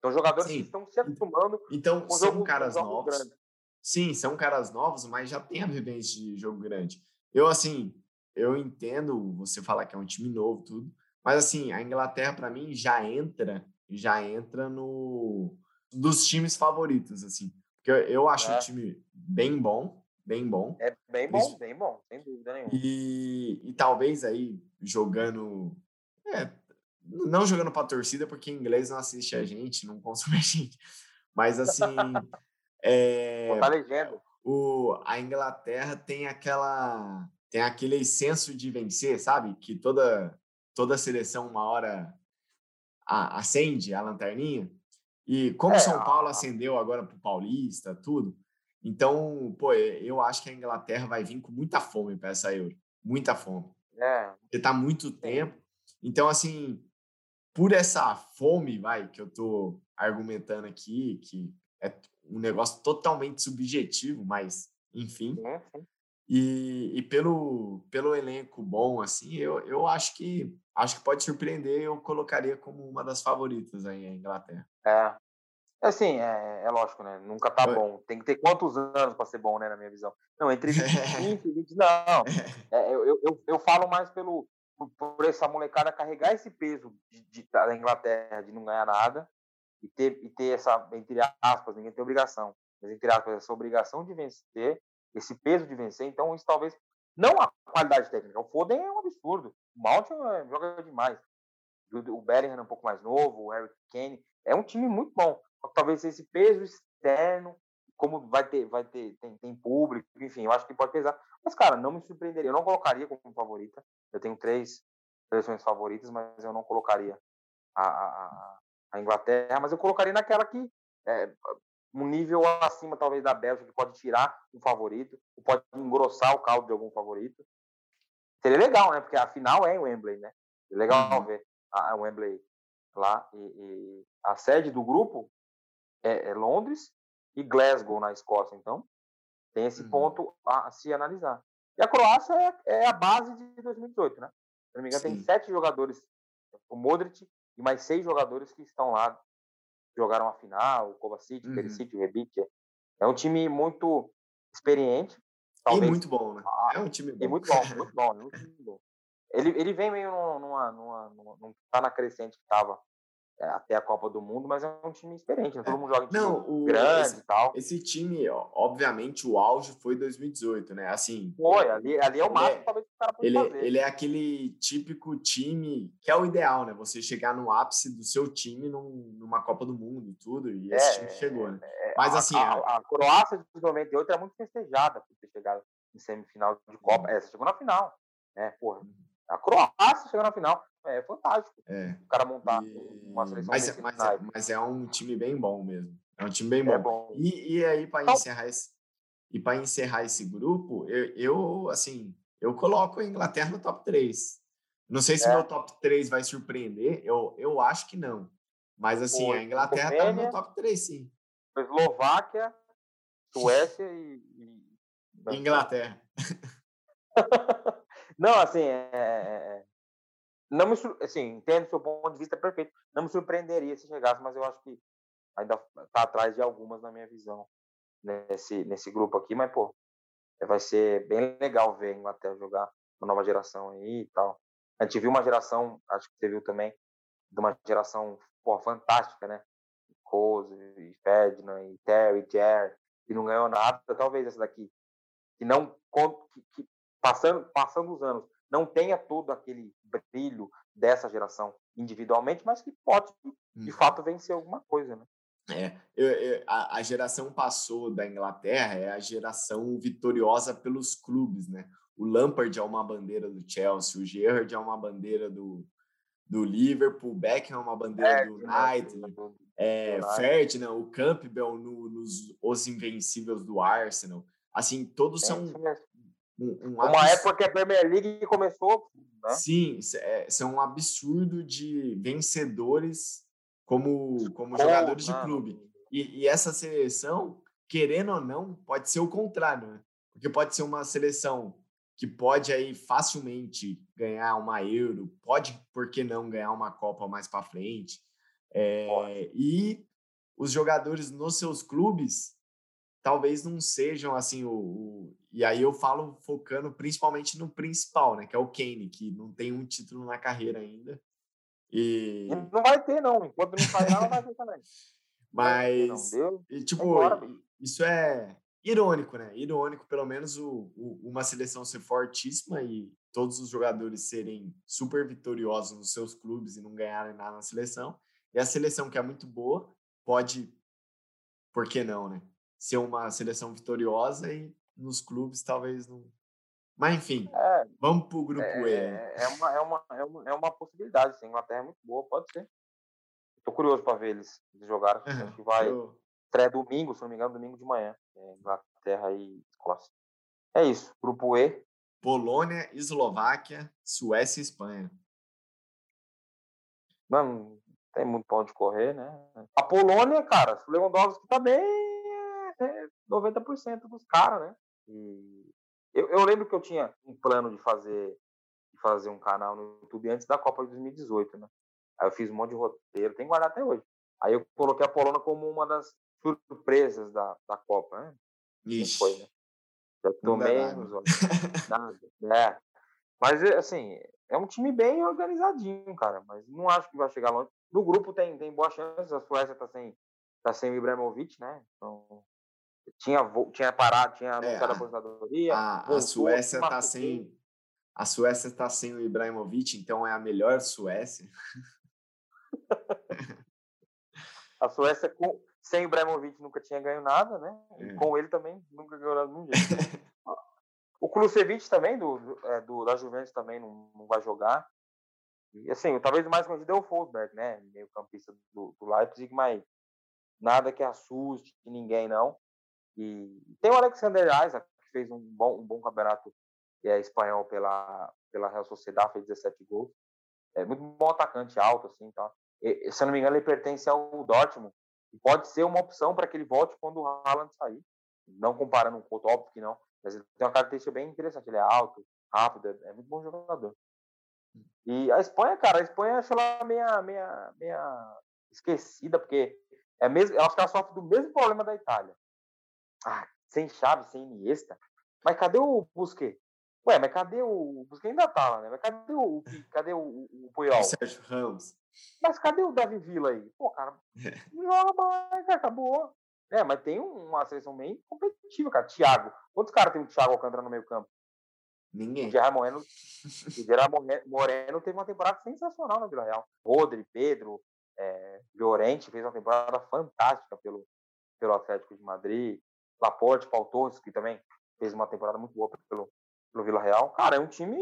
E: São jogadores
D: Sim.
E: que estão se acostumando
D: Então,
E: com
D: são
E: jogo,
D: caras
E: jogo
D: novos.
E: grande.
D: Sim, são caras novos, mas já tem a vivência de jogo grande. Eu, assim, eu entendo você falar que é um time novo, tudo, mas, assim, a Inglaterra, para mim, já entra, já entra no dos times favoritos, assim. Porque eu, eu acho
E: É.
D: um time bem bom, bem bom.
E: É bem
D: Eles-
E: bom, bem bom, sem dúvida nenhuma.
D: E, e talvez aí jogando. É, não jogando pra torcida, porque inglês não assiste a gente, não consome a gente. Mas assim. é,
E: Botar legenda.
D: o, a Inglaterra tem aquela. Tem aquele senso de vencer, sabe? Que toda, toda seleção, uma hora, a- acende a lanterninha. E como
E: É,
D: São Paulo
E: a-
D: acendeu agora pro Paulista, tudo. Então, pô, eu acho que a Inglaterra vai vir com muita fome para essa Euro. Muita fome
E: É,
D: porque tá muito tempo. Então, assim, por essa fome, vai, que eu tô argumentando aqui, que é um negócio totalmente subjetivo, mas enfim,
E: sim.
D: E, e pelo, pelo elenco bom, assim, eu, eu acho que acho que pode surpreender, eu colocaria como uma das favoritas aí a Inglaterra.
E: É. Assim, é, é lógico, né? Nunca tá bom. Tem que ter quantos anos para ser bom, né, na minha visão? Não, entre 25 e 20, não. É, eu, eu, eu falo mais pelo, por, por essa molecada carregar esse peso de, de- da Inglaterra de não ganhar nada e ter, e ter essa, entre aspas, ninguém tem obrigação, mas entre aspas, essa obrigação de vencer, esse peso de vencer. Então, isso talvez. Não a qualidade técnica. O Foden é um absurdo. O Mount é- joga demais. O Bellingham é um pouco mais novo, o Harry Kane. É um time muito bom. Talvez esse peso externo, como vai ter, vai ter, tem, tem público, enfim, eu acho que pode pesar. Mas, cara, não me surpreenderia. Eu não colocaria como favorita. Eu tenho três seleções favoritas, mas eu não colocaria a, a- a Inglaterra, mas eu colocaria naquela que é um nível acima, talvez, da Bélgica, que pode tirar um favorito, ou pode engrossar o caldo de algum favorito. Seria legal, né? Porque a final é em Wembley, né? É legal
D: Uhum.
E: ver a, Wembley lá. E, e a sede do grupo é, é Londres e Glasgow, na Escócia. Então, tem esse
D: Uhum.
E: ponto a, a se analisar. E a Croácia é, é a base de 2018, né? Se não me engano, tem sete jogadores, o Modric e mais seis jogadores que estão lá, jogaram a final, o Kovacic,
D: Uhum.
E: Perisic, o Rebic. É um time muito experiente.
D: E
E: Talvez
D: muito bom, né?
E: Ah,
D: É um time bom.
E: e muito bom, muito bom, muito bom. Ele, ele vem meio numa, numa, numa, numa- não tá na crescente que tava até a Copa do Mundo, mas é um time experiente, né? todo mundo joga em time
D: Não, o-
E: grande
D: esse-
E: e tal.
D: Esse time, ó, obviamente, o auge foi 2018, né? Assim,
E: Foi, ali, ali é o máximo
D: é-
E: talvez que o cara pode
D: ele,
E: fazer.
D: ele é aquele típico time que é o ideal, né? Você chegar no ápice do seu time num- numa Copa do Mundo e tudo, e esse
E: É,
D: time chegou, né?
E: É,
D: Mas assim,
E: a,
D: a-
E: a Croácia de 98 é muito festejada por ter chegado em semifinal de Copa.
D: Uhum.
E: É, você chegou na final, né? Porra, a Croácia chegou na final. É fantástico
D: é.
E: o cara montar
D: E-
E: uma seleção
D: mas,
E: desse
D: mas, é, mas é um time bem bom mesmo. É um time bem bom.
E: É bom.
D: E, e aí, para encerrar esse, e para encerrar esse grupo, eu, eu, assim, eu coloco a Inglaterra no top 3. Não sei se
E: É.
D: meu top 3 vai surpreender, eu, eu acho que não. Mas assim,
E: Pô,
D: a Inglaterra tá no meu top 3, sim.
E: Eslováquia, Suécia e, e-
D: Inglaterra.
E: Não, assim, é, é- é- não me assim, entendo seu ponto de vista perfeito. Não me surpreenderia se chegasse, mas eu acho que ainda tá atrás de algumas na minha visão nesse nesse grupo aqui, mas pô, vai ser bem legal ver a Inglaterra jogar uma nova geração aí e tal. A gente viu uma geração, acho que você viu também, de uma geração pô, fantástica, né? Rose, e Ferdinand, e Terry, Jerry, que não ganhou nada, talvez essa daqui, que não que, que passando passando os anos não tenha todo aquele brilho dessa geração individualmente, mas que pode de
D: Hum.
E: fato vencer alguma coisa, né?
D: É, eu- eu- a, a geração passou da Inglaterra é a geração vitoriosa pelos clubes, né? O Lampard é uma bandeira do Chelsea, o Gerrard é uma bandeira do, do Liverpool, o Beckham é uma bandeira do United, é,
E: United.
D: Ferdinand, o Campbell no- nos Os Invencíveis do Arsenal. Assim, todos
E: É
D: são. Um, um
E: Uma época que a Premier League começou, né?
D: Sim, é, são um absurdo de vencedores como, como jogadores de clube. E, e, essa seleção, querendo ou não, pode ser o contrário, né? Porque pode ser uma seleção que pode aí facilmente ganhar uma Euro, pode, por que não, ganhar uma Copa mais para frente. É, e os jogadores nos seus clubes talvez não sejam assim o, o, e aí eu falo focando principalmente no principal, né, que é o Kane, que não tem um título na carreira ainda. E
E: não vai ter não, enquanto não sair não vai ter também.
D: Mas ter, e, tipo, isso é irônico, né? Irônico, pelo menos o, o, uma seleção ser fortíssima e todos os jogadores serem super vitoriosos nos seus clubes e não ganharem nada na seleção. E a seleção que é muito boa pode, por que não, né? Ser uma seleção vitoriosa e nos clubes talvez não. Mas enfim, é, vamos para o grupo
E: é,
D: E.
E: É, é, uma, é, uma, é, uma, é uma possibilidade, sim. Inglaterra é muito boa, pode ser. Estou curioso para ver eles, eles jogarem. Uhum, Acho que vai. Eu... Domingo, se não me engano, domingo de manhã. É, Inglaterra e Escócia. É isso. Grupo E.
D: Polônia, Eslováquia, Suécia e Espanha.
E: Não, tem muito pão de correr, né? A Polônia, cara, o Lewandowski tá bem, 90% dos caras, né? E eu, eu, lembro que eu tinha um plano de fazer, de fazer um canal no YouTube antes da Copa de 2018, né? Aí eu fiz um monte de roteiro, tem que guardar até hoje. Aí eu coloquei a Polônia como uma das surpresas da, da Copa, né?
D: Ixi. Foi, né?
E: Já tomei menos, olha, nada. É. Mas, assim, é um time bem organizadinho, cara. Mas não acho que vai chegar longe. No grupo tem, tem boa chance. A Suécia tá sem, tá sem o Ibrahimovic, né? Então, tinha, tinha parado, tinha anunciado é, a aposentadoria.
D: A, a Suécia tá sem. A Suécia está sem o Ibrahimovic, então é a melhor Suécia.
E: a Suécia com, sem o Ibrahimovic nunca tinha ganho nada, né? E é. com ele também nunca ganhou nada ninguém. o Klusevic também, do, do, é, do, da Juventus, também não, não vai jogar. E assim, talvez o mais conhecido é o Forsberg, né? Meio campista do, do Leipzig, mas nada que assuste ninguém, não. E tem o Alexander Isaac, que fez um bom, um bom campeonato é, espanhol pela, pela Real Sociedad, fez 17 gols. É muito bom atacante, alto, assim, tá? E, se eu não me engano, ele pertence ao Dortmund. E pode ser uma opção para que ele volte quando o Haaland sair. Não comparando com o outro, óbvio que não. Mas ele tem uma característica bem interessante. Ele é alto, rápido, é, é muito bom jogador. E a Espanha, cara, a Espanha acho ela meia, meia, meia esquecida, porque é mesmo, ela sofre do mesmo problema da Itália. Ah, sem chave, sem Iniesta. Mas cadê o Busquets? Ué, mas cadê o. O Busquets ainda tá lá, né? Mas cadê o. Cadê o, o, o Puyol?
D: Sérgio Ramos.
E: Mas cadê o Davi Villa aí? Pô, cara, não joga mais, cara, acabou. É, mas tem uma seleção bem competitiva, cara. Thiago. Quantos caras tem o Thiago Alcântara no meio campo?
D: Ninguém.
E: O Gerard Moreno, o Gerard Moreno teve uma temporada sensacional na Vila Real. Rodri, Pedro, é, Llorente fez uma temporada fantástica pelo, pelo Atlético de Madrid. Laporte, Paul Torres, que também fez uma temporada muito boa pelo, pelo Vila Real. Cara, é um time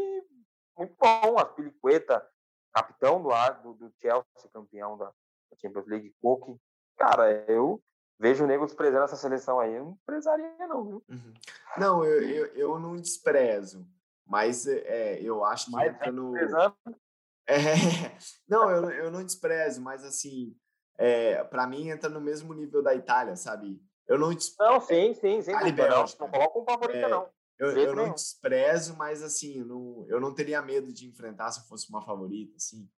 E: muito bom. Aspilicueta, capitão do, do, do Chelsea, campeão da, da Champions League, Cook. Cara, eu vejo o nego desprezando essa seleção aí. Eu não desprezaria, não, viu?
D: Uhum. Não, eu, eu, eu, não desprezo, mas é, eu acho que mas entra tá no. É, não, eu, eu não desprezo, mas assim, é, para mim entra no mesmo nível da Itália, sabe? Eu não
E: desprezo. Não, sim, sim, sim. Itália não, não coloca um favorito, é, não.
D: Eu, eu não desprezo, mas assim, eu não, eu não teria medo de enfrentar se eu fosse uma favorita, assim.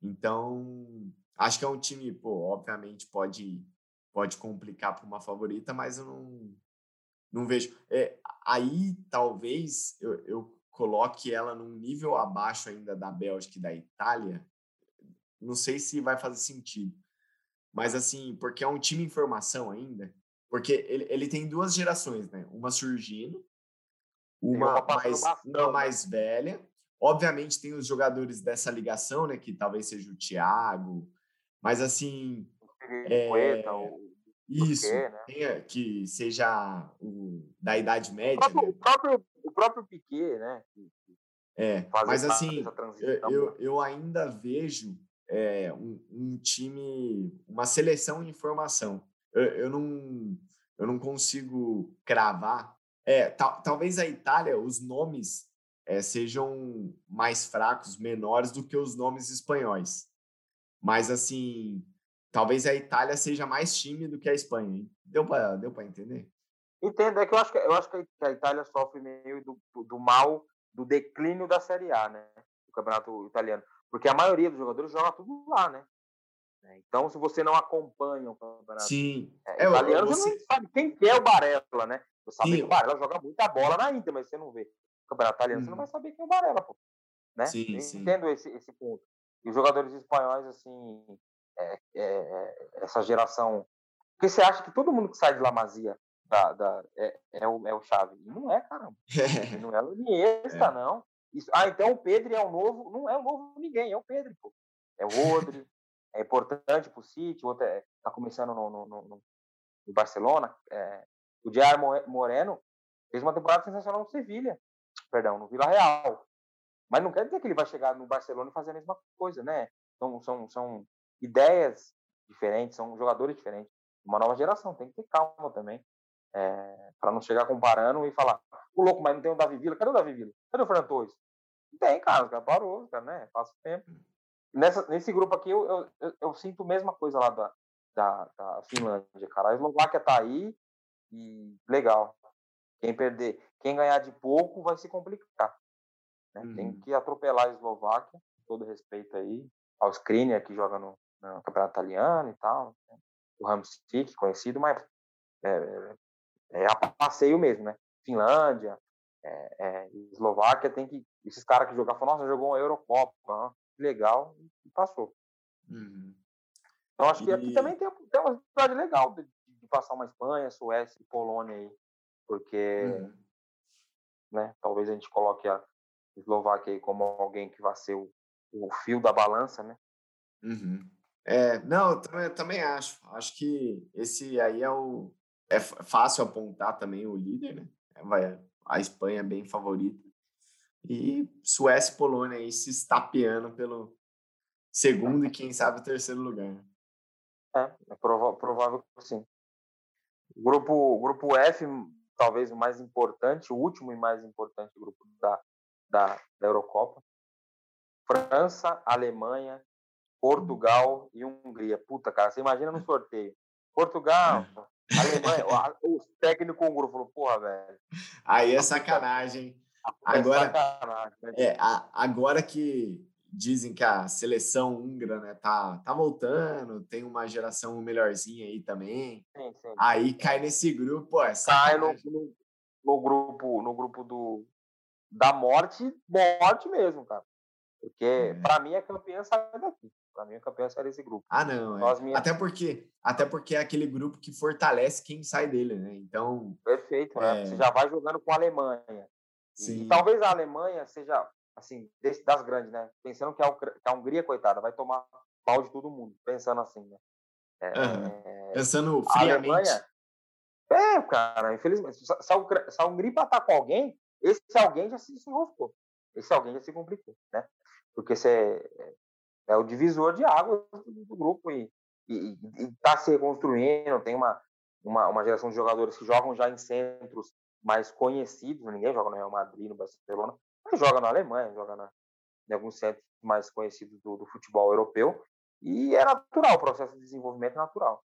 D: Então, acho que é um time, pô, obviamente pode, pode complicar para uma favorita, mas eu não, não vejo. É, aí, talvez, eu, eu coloque ela num nível abaixo ainda da Bélgica e da Itália. Não sei se vai fazer sentido. Mas, assim, porque é um time em formação ainda, porque ele, ele tem duas gerações, né? Uma surgindo uma mais, uma né? mais velha. Obviamente tem os jogadores dessa ligação, né? Que talvez seja o Thiago, mas assim. É, isso, né? que seja o, da Idade Média.
E: O próprio, né? o próprio, o próprio Piquet, né?
D: é, mas assim, eu, eu, eu, ainda vejo é, um, um, time, uma seleção em formação. Eu, não, eu não consigo cravar é, tal, talvez a Itália, os nomes é, sejam mais fracos, menores do que os nomes espanhóis. Mas, assim, talvez a Itália seja mais time do que a Espanha. Hein? Deu para deu entender?
E: Entendo, é que eu acho que, eu acho que a Itália sofre meio do, do mal do declínio da Série A, né? Do campeonato italiano. Porque a maioria dos jogadores joga tudo lá, né? Então, se você não acompanha o campeonato
D: Sim.
E: É, é, italiano, você... não sabe quem que é o Barella, né? Você sabe Sim. que o Barella joga muita bola na Inter, mas você não vê o campeonato italiano, hum. você não uhum. vai saber quem é o Barella, pô. Né?
D: Sim, Eu sim.
E: entendo esse, esse ponto. E os jogadores espanhóis, assim, é, é, é, essa geração. Porque você acha que todo mundo que sai de La Masia da, da, é, é, o, é o Chave? E não é, caramba. não é o Iniesta, é. não. Isso, ah, então o Pedro é o novo. Não é o novo ninguém, é o Pedro, pô. É o Rodri, é importante para o City, o outro está é, tá começando no, no, no, no Barcelona. É, o Diário Moreno fez uma temporada sensacional no Sevilha, perdão, no Vila Real. Mas não quer dizer que ele vai chegar no Barcelona e fazer a mesma coisa, né? Então, são, são ideias diferentes, são jogadores diferentes. Uma nova geração, tem que ter calma também. É, para não chegar comparando e falar, o louco, mas não tem o Davi Villa. Cadê o Davi Villa? Cadê o Fernando Torres? Tem, cara, o cara parou, cara, né? Passa o tempo. Nessa, nesse grupo aqui, eu, eu, eu, eu sinto a mesma coisa lá da, da, da, Finlândia, cara. A Eslováquia tá aí e legal. Quem perder, quem ganhar de pouco vai se complicar. Né? Uhum. Tem que atropelar a Eslováquia, todo respeito aí, ao Skriniar, que joga no, no campeonato italiano e tal. Né? O Hamsik, conhecido, mas é, é, é a passeio mesmo, né? Finlândia, é, é, Eslováquia tem que. Esses caras que jogaram, nossa, jogou uma Eurocopa, legal e passou.
D: Uhum.
E: Então acho que aqui também tem, tem uma cidade legal de, de, passar uma Espanha, Suécia e Polônia aí, porque uhum. né, talvez a gente coloque a Eslováquia aí como alguém que vai ser o, o fio da balança, né?
D: Uhum. É, não, eu também, eu também acho. Acho que esse aí é o. É fácil apontar também o líder, né? Vai, a Espanha é bem favorita. E Suécia e Polônia aí se estapeando pelo segundo e quem sabe o terceiro lugar.
E: É, é provável que sim. Grupo, grupo F, talvez o mais importante, o último e mais importante grupo da, da, da Eurocopa. França, Alemanha, Portugal e Hungria. Puta, cara, você imagina no sorteio. Portugal. Alemanha, o técnico húngaro falou, porra, velho.
D: Aí é sacanagem. Agora, né, é, agora que dizem que a seleção húngara né, tá, tá voltando, tem uma geração melhorzinha aí também.
E: Sim, sim.
D: Aí cai nesse grupo, é
E: Cai no, no, no, grupo, no grupo do, da morte, morte mesmo, cara. Porque é. para mim a campeã sai daqui. Para mim a campeã sai desse grupo.
D: Ah, não. É. Minhas... Até porque até porque é aquele grupo que fortalece quem sai dele, né? Então.
E: Perfeito, né? Você já vai jogando com a Alemanha. Sim. E talvez a Alemanha seja, assim, desse, das grandes, né? Pensando que a, que a Hungria, coitada, vai tomar pau de todo mundo, pensando assim, né?
D: É, uhum. Pensando friamente. Alemanha,
E: é, cara, infelizmente. Se a, se a Hungria empatar com alguém, esse alguém já se, enroscou. Esse alguém já se complicou, né? Porque você é, é o divisor de água do, do grupo e está se reconstruindo, tem uma, uma, uma geração de jogadores que jogam já em centros mais conhecidos, ninguém joga no Real Madrid, no Barcelona, mas joga na Alemanha, joga na, em alguns centros mais conhecidos do, do, futebol europeu, e é natural, o processo de desenvolvimento é natural.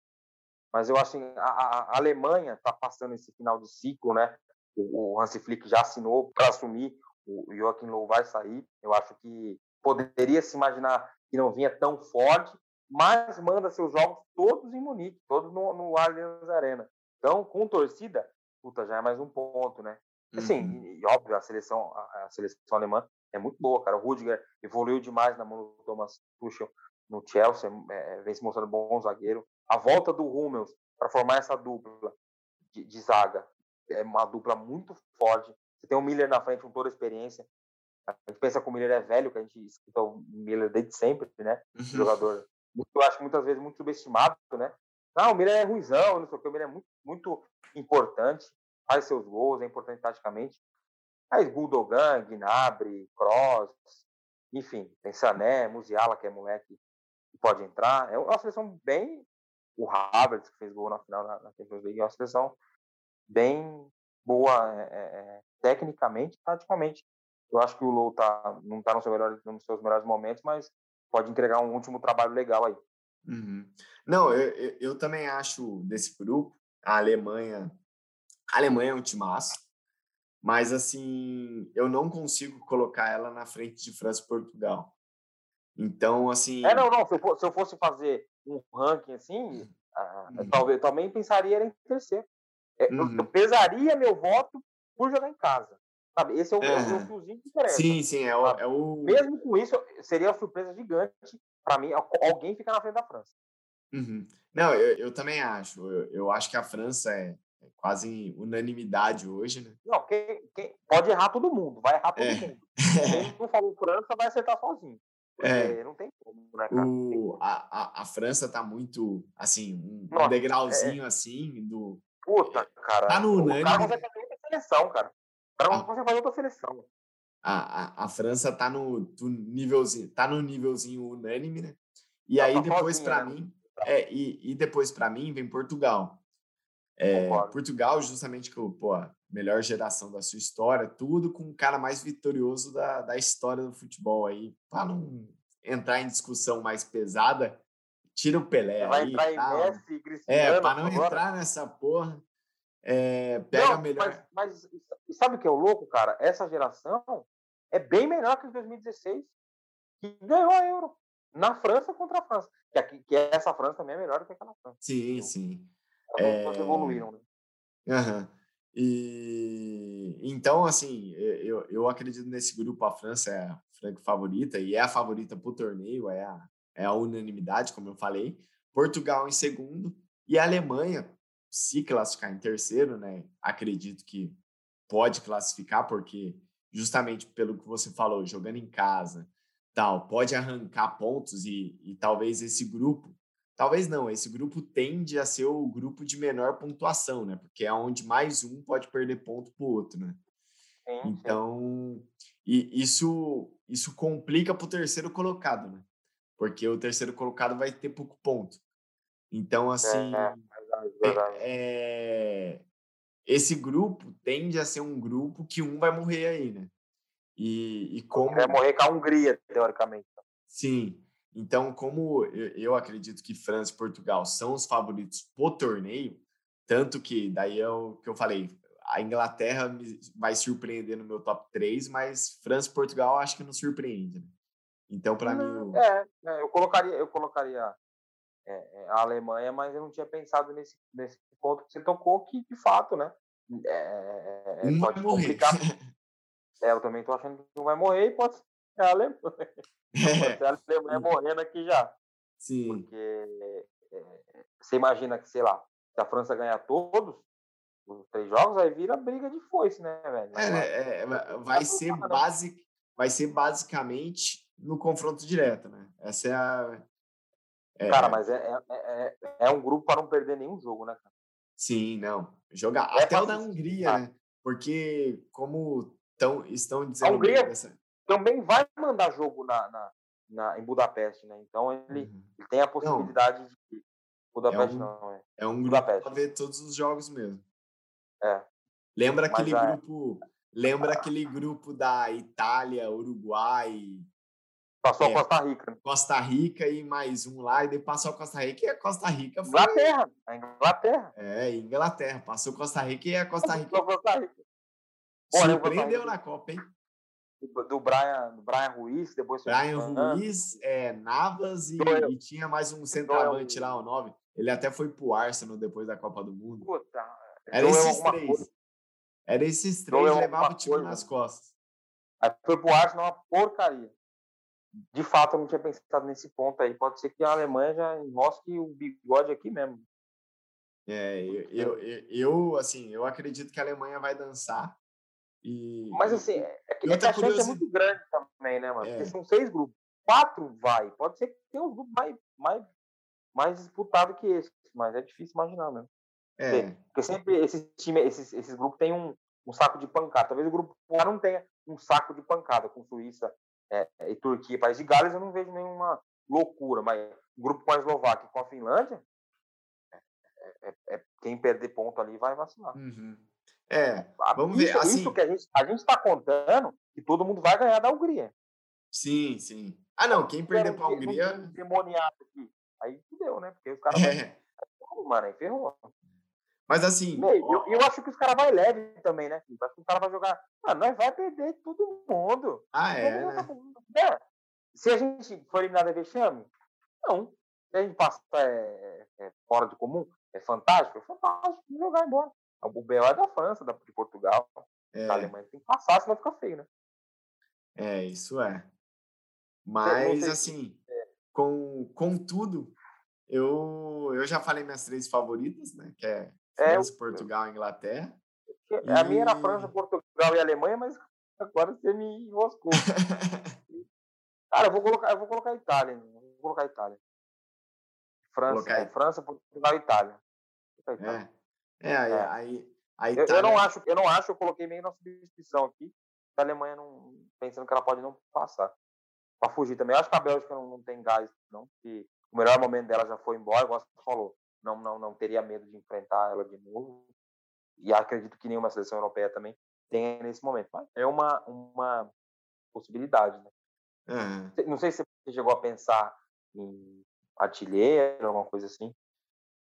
E: Mas eu acho que a, a Alemanha está passando esse final de ciclo, né? O, o Hansi Flick já assinou para assumir, o Joachim Low vai sair. Eu acho que poderia se imaginar que não vinha tão forte, mas manda seus jogos todos em Munique, todos no, no Allianz Arena. Então, com torcida, puta, já é mais um ponto, né? Assim, uhum. e, óbvio, a seleção, a, a, seleção alemã é muito boa, cara. O Rudiger evoluiu demais na mão do Thomas Tuchel no Chelsea, é, vem se mostrando bom zagueiro. A volta do Hummels para formar essa dupla de, de, zaga é uma dupla muito forte. Você tem o Miller na frente com toda a experiência. A gente pensa que o Miller é velho, que a gente escuta o Miller desde sempre, né? Uhum. Jogador, eu acho muitas vezes muito subestimado, né? Não, o Miller é ruizão, não sei o que. O Miller é muito, muito importante, faz seus gols, é importante taticamente. Mas Gundogan, Gnabry, Kroos, enfim, tem Sané, Musiala, que é moleque, que pode entrar. É uma seleção bem... O Havertz, que fez gol na final da, Champions League, é uma seleção bem boa é, é, é, tecnicamente taticamente. Eu acho que o Lou tá, não está seu melhor, nos seus melhores momentos, mas pode entregar um último trabalho legal aí.
D: Uhum. Não, eu, eu, eu, também acho desse grupo, a Alemanha. A Alemanha é um timaço, mas assim, eu não consigo colocar ela na frente de França e Portugal. Então, assim.
E: É, não, não. Se eu, fosse, se eu fosse fazer um ranking assim, uhum. talvez também pensaria em terceiro. É, uhum. Eu pesaria meu voto por jogar em casa. Sabe? Esse é o, é. o fiozinho que interessa.
D: Sim, sim. É o, é o...
E: Mesmo com isso, seria uma surpresa gigante para mim alguém ficar na frente da França.
D: Uhum. Não, eu, eu, também acho. Eu, eu, acho que a França é, é quase unanimidade hoje, né?
E: Não, quem, quem, pode errar todo mundo, vai errar todo é. mundo. Quem não falou França vai acertar sozinho. É. Não tem como, né, cara?
D: O, a, a, a França tá muito, assim, um, Nossa, um degrauzinho, é... assim, do...
E: Puta, cara.
D: Tá no unânime. O cara
E: consegue fazer outra seleção, cara. O cara não consegue fazer outra seleção.
D: A, a, a França tá no, do nívelzinho, tá no nívelzinho unânime, né? E tá aí depois para né? mim, é, e, e depois para mim vem Portugal. É, Portugal, justamente com pô, a melhor geração da sua história, tudo com o cara mais vitorioso da, da história do futebol aí, para não entrar em discussão mais pesada, tira o Pelé
E: Vai
D: aí,
E: entrar
D: tal.
E: Messi,
D: É,
E: Cristiano,
D: para não
E: agora.
D: entrar nessa porra, é, pega
E: Não,
D: melhor.
E: Mas, mas sabe o que é o louco, cara? Essa geração é bem melhor que em 2016, que ganhou a Euro na França contra a França. Que, aqui, que essa França também é melhor do que aquela França.
D: Sim, sim.
E: Elas evoluíram, né?
D: Aham. E então, assim, eu, eu acredito nesse grupo. A França é a franca favorita e é a favorita para o torneio, é a, é a unanimidade, como eu falei. Portugal em segundo e a Alemanha, se classificar em terceiro, né? Acredito que pode classificar, porque justamente pelo que você falou, jogando em casa, tal, pode arrancar pontos e, e talvez esse grupo, talvez não, esse grupo tende a ser o grupo de menor pontuação, né? Porque é onde mais um pode perder ponto para o outro, né?
E: Sim,
D: então, e isso isso complica para o terceiro colocado, né? Porque o terceiro colocado vai ter pouco ponto. Então, assim,
E: é, verdade,
D: é, esse grupo tende a ser um grupo que um vai morrer aí, né? E, e como.
E: Vai morrer com a Hungria, teoricamente.
D: Sim. Então, como eu, acredito que França e Portugal são os favoritos pro torneio, tanto que daí é o que eu falei, a Inglaterra vai surpreender no meu top 3, mas França e Portugal acho que não surpreende. Né? Então, para mim. Eu...
E: É, é, eu colocaria, eu colocaria é, é, a Alemanha, mas eu não tinha pensado nesse, nesse ponto que você tocou, que de fato, né? É,
D: um pode complicar.
E: é, eu também tô achando que não vai morrer e pode ser a Alemanha. Pode ser a Alemanha morrendo aqui já.
D: Sim.
E: Porque é, você imagina que, sei lá, se a França ganhar todos os três jogos, aí vira briga de foice, né, velho?
D: É, é, vai, ser basic, vai ser basicamente no confronto direto, né? Essa é a,
E: é, cara, mas é, é, é, é, um grupo para não perder nenhum jogo, né, cara?
D: Sim, não. Jogar. É Até o da Hungria, né? Porque, como tão, estão dizendo.
E: A Hungria dessa... também vai mandar jogo na, na, na, em Budapeste, né? Então ele, uhum. ele tem a possibilidade não. de. Budapeste
D: é um,
E: não, é.
D: É um grupo para ver todos os jogos mesmo.
E: É.
D: Lembra aquele grupo. Lembra aquele grupo da Itália, Uruguai,
E: Passou é, a Costa Rica. Né?
D: Costa Rica e mais um lá, e daí passou a Costa Rica e a Costa Rica foi...
E: Inglaterra. A Inglaterra.
D: É, Inglaterra. Passou Costa Rica e a Costa Rica.
E: Passou Costa Rica.
D: Surpreendeu na Copa, hein?
E: Do Brian, do Brian Ruiz, depois
D: Brian Ruiz, é, Navas e, e, tinha mais um centroavante lá, o nove. Ele até foi pro Arsenal depois da Copa do Mundo.
E: Puta,
D: Era esses três. Coisa. Era esses três levavam o time nas costas.
E: Aí foi pro Arsenal uma porcaria de fato, eu não tinha pensado nesse ponto aí. Pode ser que a Alemanha já enrosque o bigode aqui mesmo.
D: É, eu, eu, eu, assim, eu acredito que a Alemanha vai dançar. E,
E: Mas assim, é, é que, é que a chance é muito grande também, né, mano? É. Porque são seis grupos. Quatro vai. Pode ser que tenha um grupo mais, mais, mais disputado que esse, mas é difícil imaginar mesmo.
D: É.
E: Porque sempre esses, time, esses, esses grupos têm um, um saco de pancada. Talvez o grupo A não tenha um saco de pancada com Suíça, é, e Turquia, País de Gales, eu não vejo nenhuma loucura, mas o grupo com a Eslováquia e com a Finlândia, é, é, é, quem perder ponto ali vai vacilar.
D: Uhum. É, vamos
E: isso,
D: ver. Assim...
E: Isso que a gente a está contando que todo mundo vai ganhar da Hungria.
D: Sim, sim. Ah, não, quem perder para a Hungria.
E: Demoniado aqui. Aí fudeu, né? Porque os caras.
D: É.
E: Mano, aí ferrou.
D: Mas assim.
E: Eu, eu acho que os caras vão leve também, né? Felipe? Acho que o cara vai jogar. Mano, nós vai perder todo mundo.
D: Ah, é, né?
E: tá com- É. Se a gente for eliminado é vexame, não. Se a gente passa é, é fora do comum, é fantástico, é fantástico. Vamos jogar embora. O BO é da França, da, de Portugal, da
D: É,
E: Alemanha. Tem que passar, senão fica feio, né?
D: é, isso é. Mas, assim, com, com tudo, eu, eu já falei minhas três favoritas, né? Que é
E: É,
D: França, Portugal e Inglaterra.
E: A minha era
D: E-
E: França, Portugal e Alemanha, mas agora você me enroscou. Cara, eu vou colocar, eu vou colocar Itália. Vou colocar Itália. França,
D: Colocar
E: é, França, Portugal e Itália. A Itália.
D: É, é, aí,
E: É.
D: aí a
E: Eu,
D: Itália...
E: eu não acho, eu não acho, eu coloquei meio na substituição aqui. A Alemanha não, pensando que ela pode não passar. Pra fugir também. Eu acho que a Bélgica não, não tem gás, não. Que o melhor momento dela já foi embora, igual você falou. Não, não, não teria medo de enfrentar ela de novo. E acredito que nenhuma seleção europeia também tenha nesse momento. Mas é uma, uma possibilidade, né?
D: Aham.
E: Não sei se você chegou a pensar em artilheiro, alguma coisa assim.